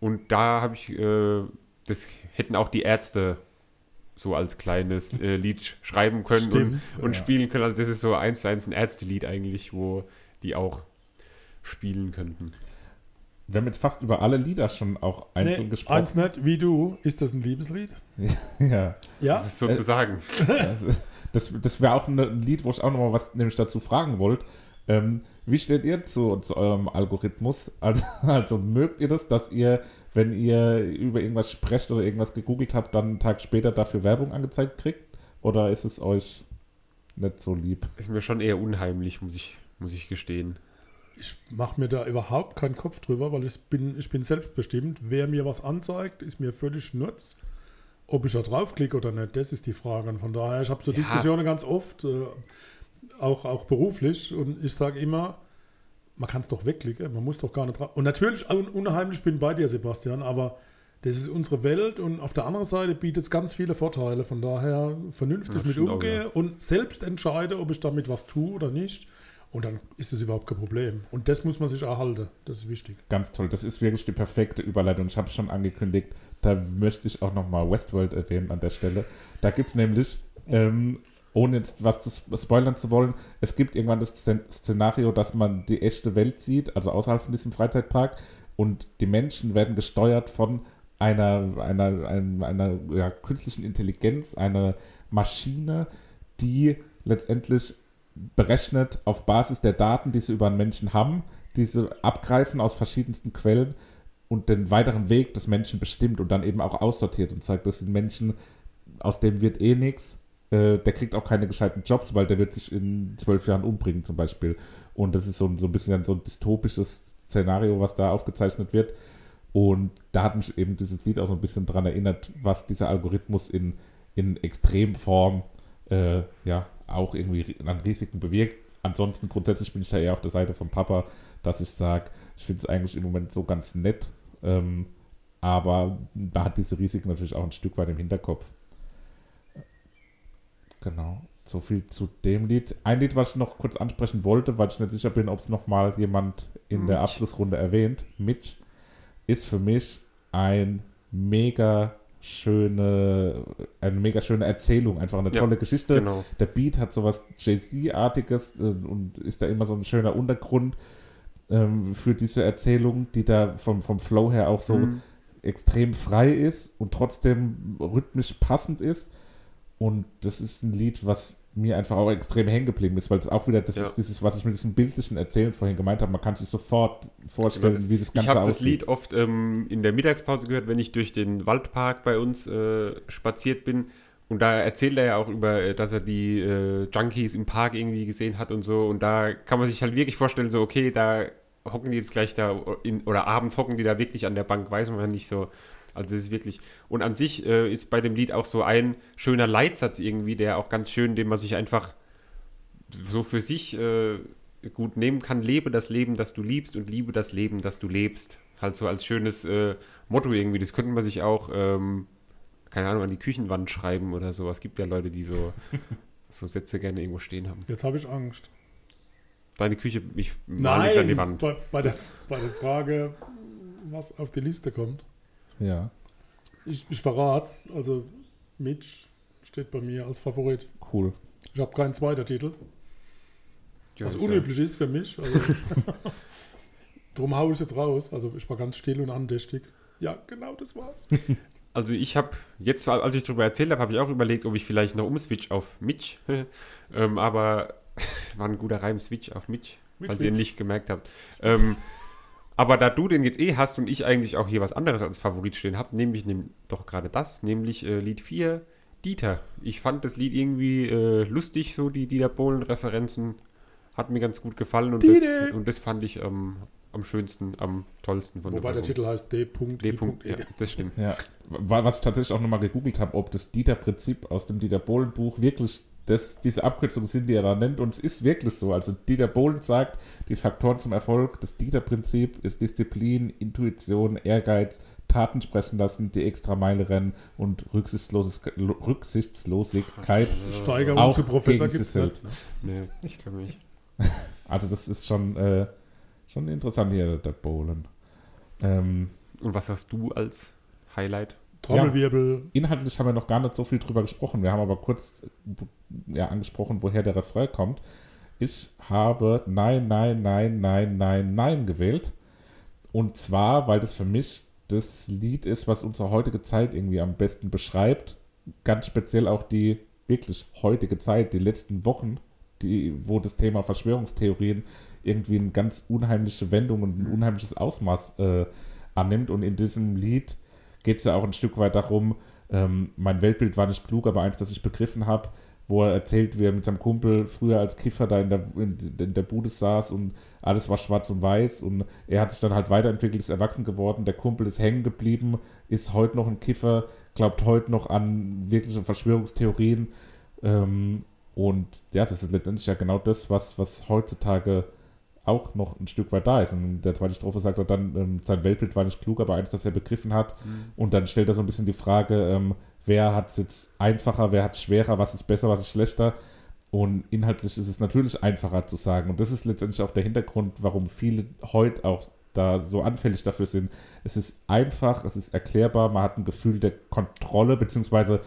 Und da habe ich, äh, das hätten auch die Ärzte so als kleines äh, Lied schreiben können Stimmt, und, und spielen können. Also das ist so eins zu eins ein Ärztelied eigentlich, wo die auch spielen könnten. Wir haben jetzt fast über alle Lieder schon auch einzeln Nee, gesprochen. eins nicht, wie du. Ist das ein Liebeslied? ja. Ja. Das ist sozusagen. Das, das wäre auch ein, ein Lied, wo ich auch nochmal was nämlich dazu fragen wollte. Ähm, wie steht ihr zu, zu eurem Algorithmus? Also, also mögt ihr das, dass ihr, wenn ihr über irgendwas sprecht oder irgendwas gegoogelt habt, dann einen Tag später dafür Werbung angezeigt kriegt? Oder ist es euch nicht so lieb? ist mir schon eher unheimlich, muss ich, muss ich gestehen. Ich mache mir da überhaupt keinen Kopf drüber, weil ich bin, ich bin selbstbestimmt. Wer mir was anzeigt, ist mir völlig nutz. Ob ich da draufklicke oder nicht, das ist die Frage. Und von daher, ich habe so Ja. Diskussionen ganz oft, äh, auch, auch beruflich. Und ich sage immer, man kann es doch wegklicken, man muss doch gar nicht drauf. Und natürlich, un unheimlich bin bei dir, Sebastian, aber das ist unsere Welt und auf der anderen Seite bietet es ganz viele Vorteile. Von daher vernünftig Ja, mit stimmt auch, umgehe ja. und selbst entscheide, ob ich damit was tue oder nicht. Und dann ist es überhaupt kein Problem. Und das muss man sich erhalten. Das ist wichtig. Ganz toll. Das ist wirklich die perfekte Überleitung. Ich habe es schon angekündigt. Da möchte ich auch nochmal Westworld erwähnen an der Stelle. Da gibt es nämlich, ähm, ohne jetzt was zu sp- spoilern zu wollen, es gibt irgendwann das Szen- Szenario, dass man die echte Welt sieht, also außerhalb von diesem Freizeitpark. Und die Menschen werden gesteuert von einer, einer, einer, einer ja, künstlichen Intelligenz, einer Maschine, die letztendlich berechnet auf Basis der Daten, die sie über einen Menschen haben, diese abgreifen aus verschiedensten Quellen und den weiteren Weg des Menschen bestimmt und dann eben auch aussortiert und sagt, das sind Menschen, aus dem wird eh nichts, äh, der kriegt auch keine gescheiten Jobs, weil der wird sich in zwölf Jahren umbringen zum Beispiel. Und das ist so, ein- so ein bisschen so ein dystopisches Szenario, was da aufgezeichnet wird. Und da hat mich eben dieses Lied auch so ein bisschen dran erinnert, was dieser Algorithmus in, in Extremform äh, ja auch irgendwie an Risiken bewirkt. Ansonsten grundsätzlich bin ich da eher auf der Seite vom Papa, dass ich sage, ich finde es eigentlich im Moment so ganz nett. Ähm, aber da hat diese Risiken natürlich auch ein Stück weit im Hinterkopf. Genau. So viel zu dem Lied. Ein Lied, was ich noch kurz ansprechen wollte, weil ich nicht sicher bin, ob es nochmal jemand in der Mitch. Abschlussrunde erwähnt. Mitch ist für mich ein mega schöne, eine mega schöne Erzählung, einfach eine Ja, tolle Geschichte. Genau. Der Beat hat sowas Jay-Z-artiges äh, und ist da immer so ein schöner Untergrund ähm, für diese Erzählung, die da vom, vom Flow her auch so Mhm. extrem frei ist und trotzdem rhythmisch passend ist. Und das ist ein Lied, was mir einfach auch extrem hängen geblieben ist, weil es auch wieder, das Ja. ist dieses, was ich mit diesem bildlichen Erzählen vorhin gemeint habe, man kann sich sofort vorstellen, Genau, wie das Ich Ganze habe aussieht. das Lied oft ähm, in der Mittagspause gehört, wenn ich durch den Waldpark bei uns äh, spaziert bin. Und da erzählt er ja auch über, äh, dass er die äh, Junkies im Park irgendwie gesehen hat und so. Und da kann man sich halt wirklich vorstellen, so, okay, da hocken die jetzt gleich da, in, oder abends hocken die da wirklich an der Bank, weiß man nicht so. Also es ist wirklich, und an sich äh, ist bei dem Lied auch so ein schöner Leitsatz irgendwie, der auch ganz schön, den man sich einfach so für sich äh, gut nehmen kann. Lebe das Leben, das du liebst und liebe das Leben, das du lebst. Halt so als schönes äh, Motto irgendwie. Das könnte man sich auch, ähm, keine Ahnung, an die Küchenwand schreiben oder so. Es gibt ja Leute, die so, so Sätze gerne irgendwo stehen haben. Jetzt habe ich Angst. Deine Küche, ich mal jetzt an die Wand. Bei, bei, der, bei der Frage, was auf die Liste kommt. Ja, Ich, ich verrate Also, Mitch steht bei mir als Favorit. cool. Ich habe keinen zweiten Titel. Ja, Was ist ja- unüblich ist für mich. Also, drum haue ich jetzt raus. Also ich war ganz still und andächtig. Ja, genau das war's. Also ich habe jetzt, als ich darüber erzählt habe, habe ich auch überlegt, ob ich vielleicht noch umswitch auf Mitch. ähm, aber war ein guter Reim, Switch auf Mitch, Mit falls ihr Mitch. nicht gemerkt habt. Ähm, aber da du den jetzt eh hast und ich eigentlich auch hier was anderes als Favorit stehen habe, nehme ich nehm doch gerade das, nämlich äh, Lied 4, Dieter. Ich fand das Lied irgendwie äh, lustig, so die Dieter Bohlen-Referenzen. Hat mir ganz gut gefallen und, das, und das fand ich ähm, am schönsten, am tollsten von Wobei der Album. Titel heißt D. D. -Punkt, ja, das stimmt. Ja, wa- was ich tatsächlich auch nochmal gegoogelt habe, ob das Dieter-Prinzip aus dem Dieter Bohlen-Buch wirklich das, diese Abkürzungen sind, die er da nennt. Und es ist wirklich so. Also Dieter Bohlen sagt, die Faktoren zum Erfolg, das Dieter-Prinzip ist Disziplin, Intuition, Ehrgeiz, Taten sprechen lassen, die extra Meile rennen und Rücksichtsloses, Rücksichtslosigkeit. Steigerung Auch zu Professor gegen gibt sich es selbst. nicht. Nee, ich glaube nicht. Also das ist schon, äh, schon interessant hier, der Bohlen. Ähm, Und was hast du als Highlight? Trommelwirbel. Inhaltlich haben wir noch gar nicht so viel drüber gesprochen. Wir haben aber kurz ja, angesprochen, woher der Refrain kommt. Ich habe Nein, Nein, Nein, Nein, Nein, Nein gewählt. Und zwar, weil das für mich das Lied ist, was unsere heutige Zeit irgendwie am besten beschreibt. Ganz speziell auch die wirklich heutige Zeit, die letzten Wochen, die, wo das Thema Verschwörungstheorien irgendwie eine ganz unheimliche Wendung und ein unheimliches Ausmaß äh, annimmt. Und in diesem Lied geht es ja auch ein Stück weit darum, ähm, mein Weltbild war nicht klug, aber eins, das ich begriffen habe, wo er erzählt, wie er mit seinem Kumpel früher als Kiffer da in der, in, in der Bude saß und alles war schwarz und weiß und er hat sich dann halt weiterentwickelt, ist erwachsen geworden, der Kumpel ist hängen geblieben, ist heute noch ein Kiffer, glaubt heute noch an wirkliche Verschwörungstheorien ähm, und ja, das ist letztendlich ja genau das, was, was heutzutage auch noch ein Stück weit da ist. Und in der zweiten Strophe sagt er dann, ähm, sein Weltbild war nicht klug, aber eins, das er begriffen hat. Und dann stellt er so ein bisschen die Frage, ähm, wer hat es jetzt einfacher, wer hat es schwerer, was ist besser, was ist schlechter. Und inhaltlich ist es natürlich einfacher zu sagen. Und das ist letztendlich auch der Hintergrund, warum viele heute auch da so anfällig dafür sind. Es ist einfach, es ist erklärbar, man hat ein Gefühl der Kontrolle, beziehungsweise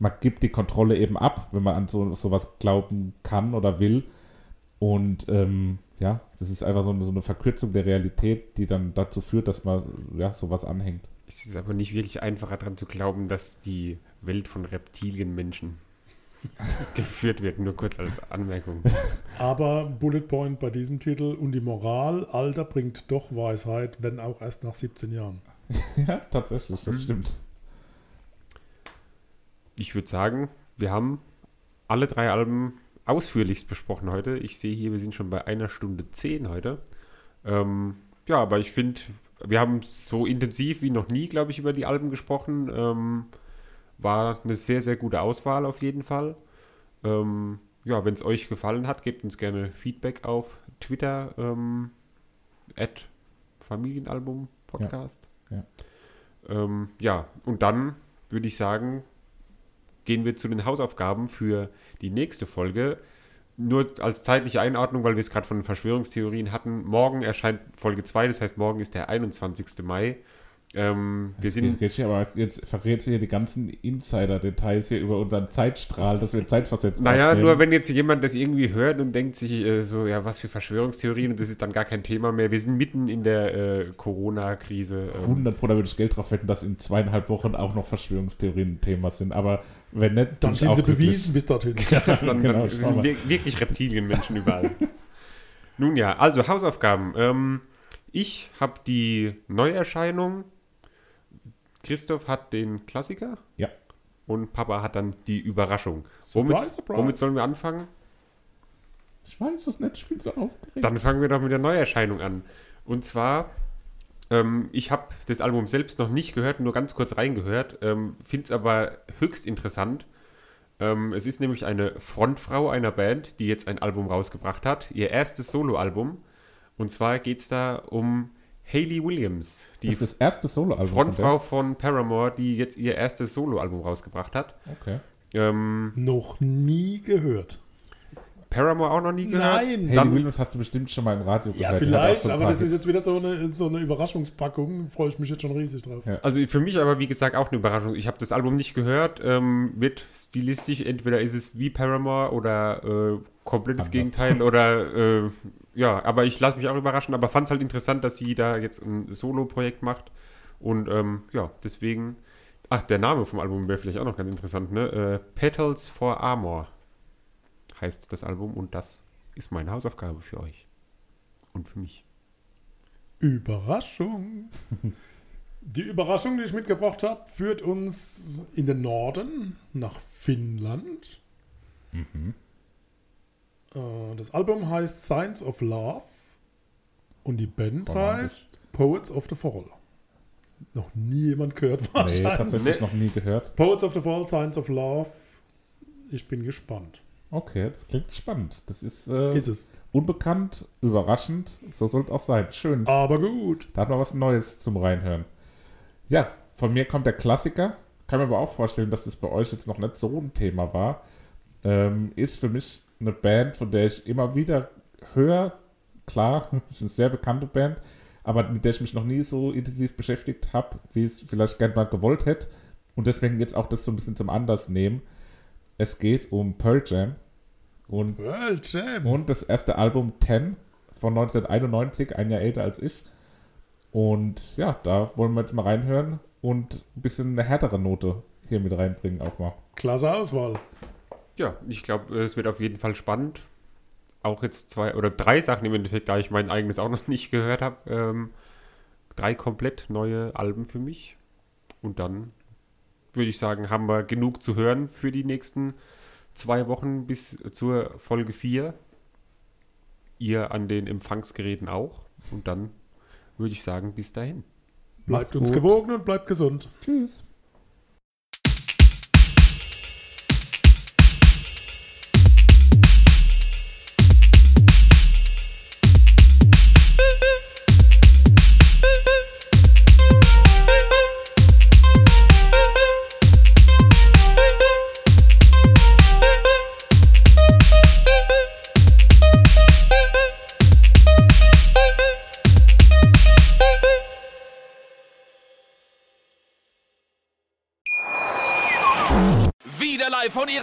man gibt die Kontrolle eben ab, wenn man an so sowas glauben kann oder will. Und ähm, ja, das ist einfach so eine, so eine Verkürzung der Realität, die dann dazu führt, dass man ja sowas anhängt. Es ist aber nicht wirklich einfacher daran zu glauben, dass die Welt von Reptilienmenschen geführt wird. Nur kurz als Anmerkung. Aber Bullet Point bei diesem Titel und die Moral, Alter bringt doch Weisheit, wenn auch erst nach 17 Jahren. ja, tatsächlich, das stimmt. Ich würde sagen, wir haben alle drei Alben ausführlichst besprochen heute. Ich sehe hier, wir sind schon bei einer Stunde zehn heute. Ähm, ja, aber ich finde, wir haben so intensiv wie noch nie, glaube ich, über die Alben gesprochen. Ähm, war eine sehr, sehr gute Auswahl auf jeden Fall. Ähm, ja, wenn es euch gefallen hat, gebt uns gerne Feedback auf Twitter, ähm, at Familienalbum Podcast. Ja, Ähm, ja, und dann würde ich sagen, gehen wir zu den Hausaufgaben für die nächste Folge. Nur als zeitliche Einordnung, weil wir es gerade von Verschwörungstheorien hatten. Morgen erscheint Folge 2, das heißt, morgen ist der 21. Mai. Ähm, wir sind Jetzt, aber jetzt verrät hier die ganzen Insider-Details hier über unseren Zeitstrahl, dass wir zeitversetzt Naja, aufnehmen. nur wenn jetzt jemand das irgendwie hört und denkt sich äh, so, ja, was für Verschwörungstheorien und das ist dann gar kein Thema mehr. Wir sind mitten in der äh, Corona-Krise. Ähm, 100 Pro, da würde ich Geld drauf wetten, dass in zweieinhalb Wochen auch noch Verschwörungstheorien ein Thema sind. Aber wenn nicht, Dann sind auch sie glücklich. bewiesen bis dorthin. dann, Genau, dann sind wir. wir wirklich Reptilienmenschen überall. Nun ja, also Hausaufgaben. Ähm, ich habe die Neuerscheinung. Christoph hat den Klassiker. Ja. Und Papa hat dann die Überraschung. Womit, Surprise, surprise. womit sollen wir anfangen? Ich weiß es nicht, ich bin so aufgeregt. Dann fangen wir doch mit der Neuerscheinung an. Und zwar, ähm, ich habe das Album selbst noch nicht gehört, nur ganz kurz reingehört, ähm, finde es aber höchst interessant. Ähm, es ist nämlich eine Frontfrau einer Band, die jetzt ein Album rausgebracht hat, ihr erstes Soloalbum. Und zwar geht es da um Hayley Williams, die das ist das erste Soloalbum. von Frontfrau von Paramore, die jetzt ihr erstes Soloalbum rausgebracht hat. Okay. Ähm, Noch nie gehört. Paramore auch noch nie gehört. Nein. Haley Dann- Williams hast du bestimmt schon mal im Radio Ja, gehört. Auch vielleicht, so aber das ist jetzt wieder so eine, so eine Überraschungspackung. Freue ich mich jetzt schon riesig drauf. Ja. Also für mich aber, wie gesagt, auch eine Überraschung. Ich habe das Album nicht gehört. Ähm, wird stilistisch, entweder ist es wie Paramore oder äh, komplettes Anders. Gegenteil oder äh, ja, aber ich lasse mich auch überraschen, aber fand es halt interessant, dass sie da jetzt ein Solo-Projekt macht. Und ähm, ja, deswegen. Ach, der Name vom Album wäre vielleicht auch noch ganz interessant, ne? Äh, Petals for Armor heißt das Album und das ist meine Hausaufgabe für euch. Und für mich. Überraschung. Die Überraschung, die ich mitgebracht habe, führt uns in den Norden nach Finnland. Äh, Das Album heißt Signs of Love und die Band heißt Poets of the Fall. Noch nie jemand gehört Nee, wahrscheinlich. tatsächlich noch nie gehört. Poets of the Fall, Signs of Love. Ich bin gespannt. Okay, das klingt spannend. Das ist, äh, Ist es. unbekannt, überraschend. So soll es auch sein. Schön. Aber gut. Da hat man was Neues zum Reinhören. Ja, von mir kommt der Klassiker. Kann mir aber auch vorstellen, dass das bei euch jetzt noch nicht so ein Thema war. Ähm, ist für mich eine Band, von der ich immer wieder höre. Klar, ist eine sehr bekannte Band, aber mit der ich mich noch nie so intensiv beschäftigt habe, wie ich es vielleicht gerne mal gewollt hätte. Und deswegen jetzt auch das so ein bisschen zum Anlass nehmen. Es geht um Pearl Jam. Und Pearl Jam. und das erste Album 10 von 1991, ein Jahr älter als ich. Und ja, da wollen wir jetzt mal reinhören und ein bisschen eine härtere Note hier mit reinbringen auch mal. Klasse Auswahl. Ja, ich glaube, es wird auf jeden Fall spannend. Auch jetzt zwei oder drei Sachen im Endeffekt, da ich mein eigenes auch noch nicht gehört habe. Ähm, drei komplett neue Alben für mich. Und dann würde ich sagen, haben wir genug zu hören für die nächsten zwei Wochen bis zur Folge 4. Ihr an den Empfangsgeräten auch. Und dann würde ich sagen, bis dahin. Bleibt Macht's uns gut. gewogen und bleibt gesund. Tschüss.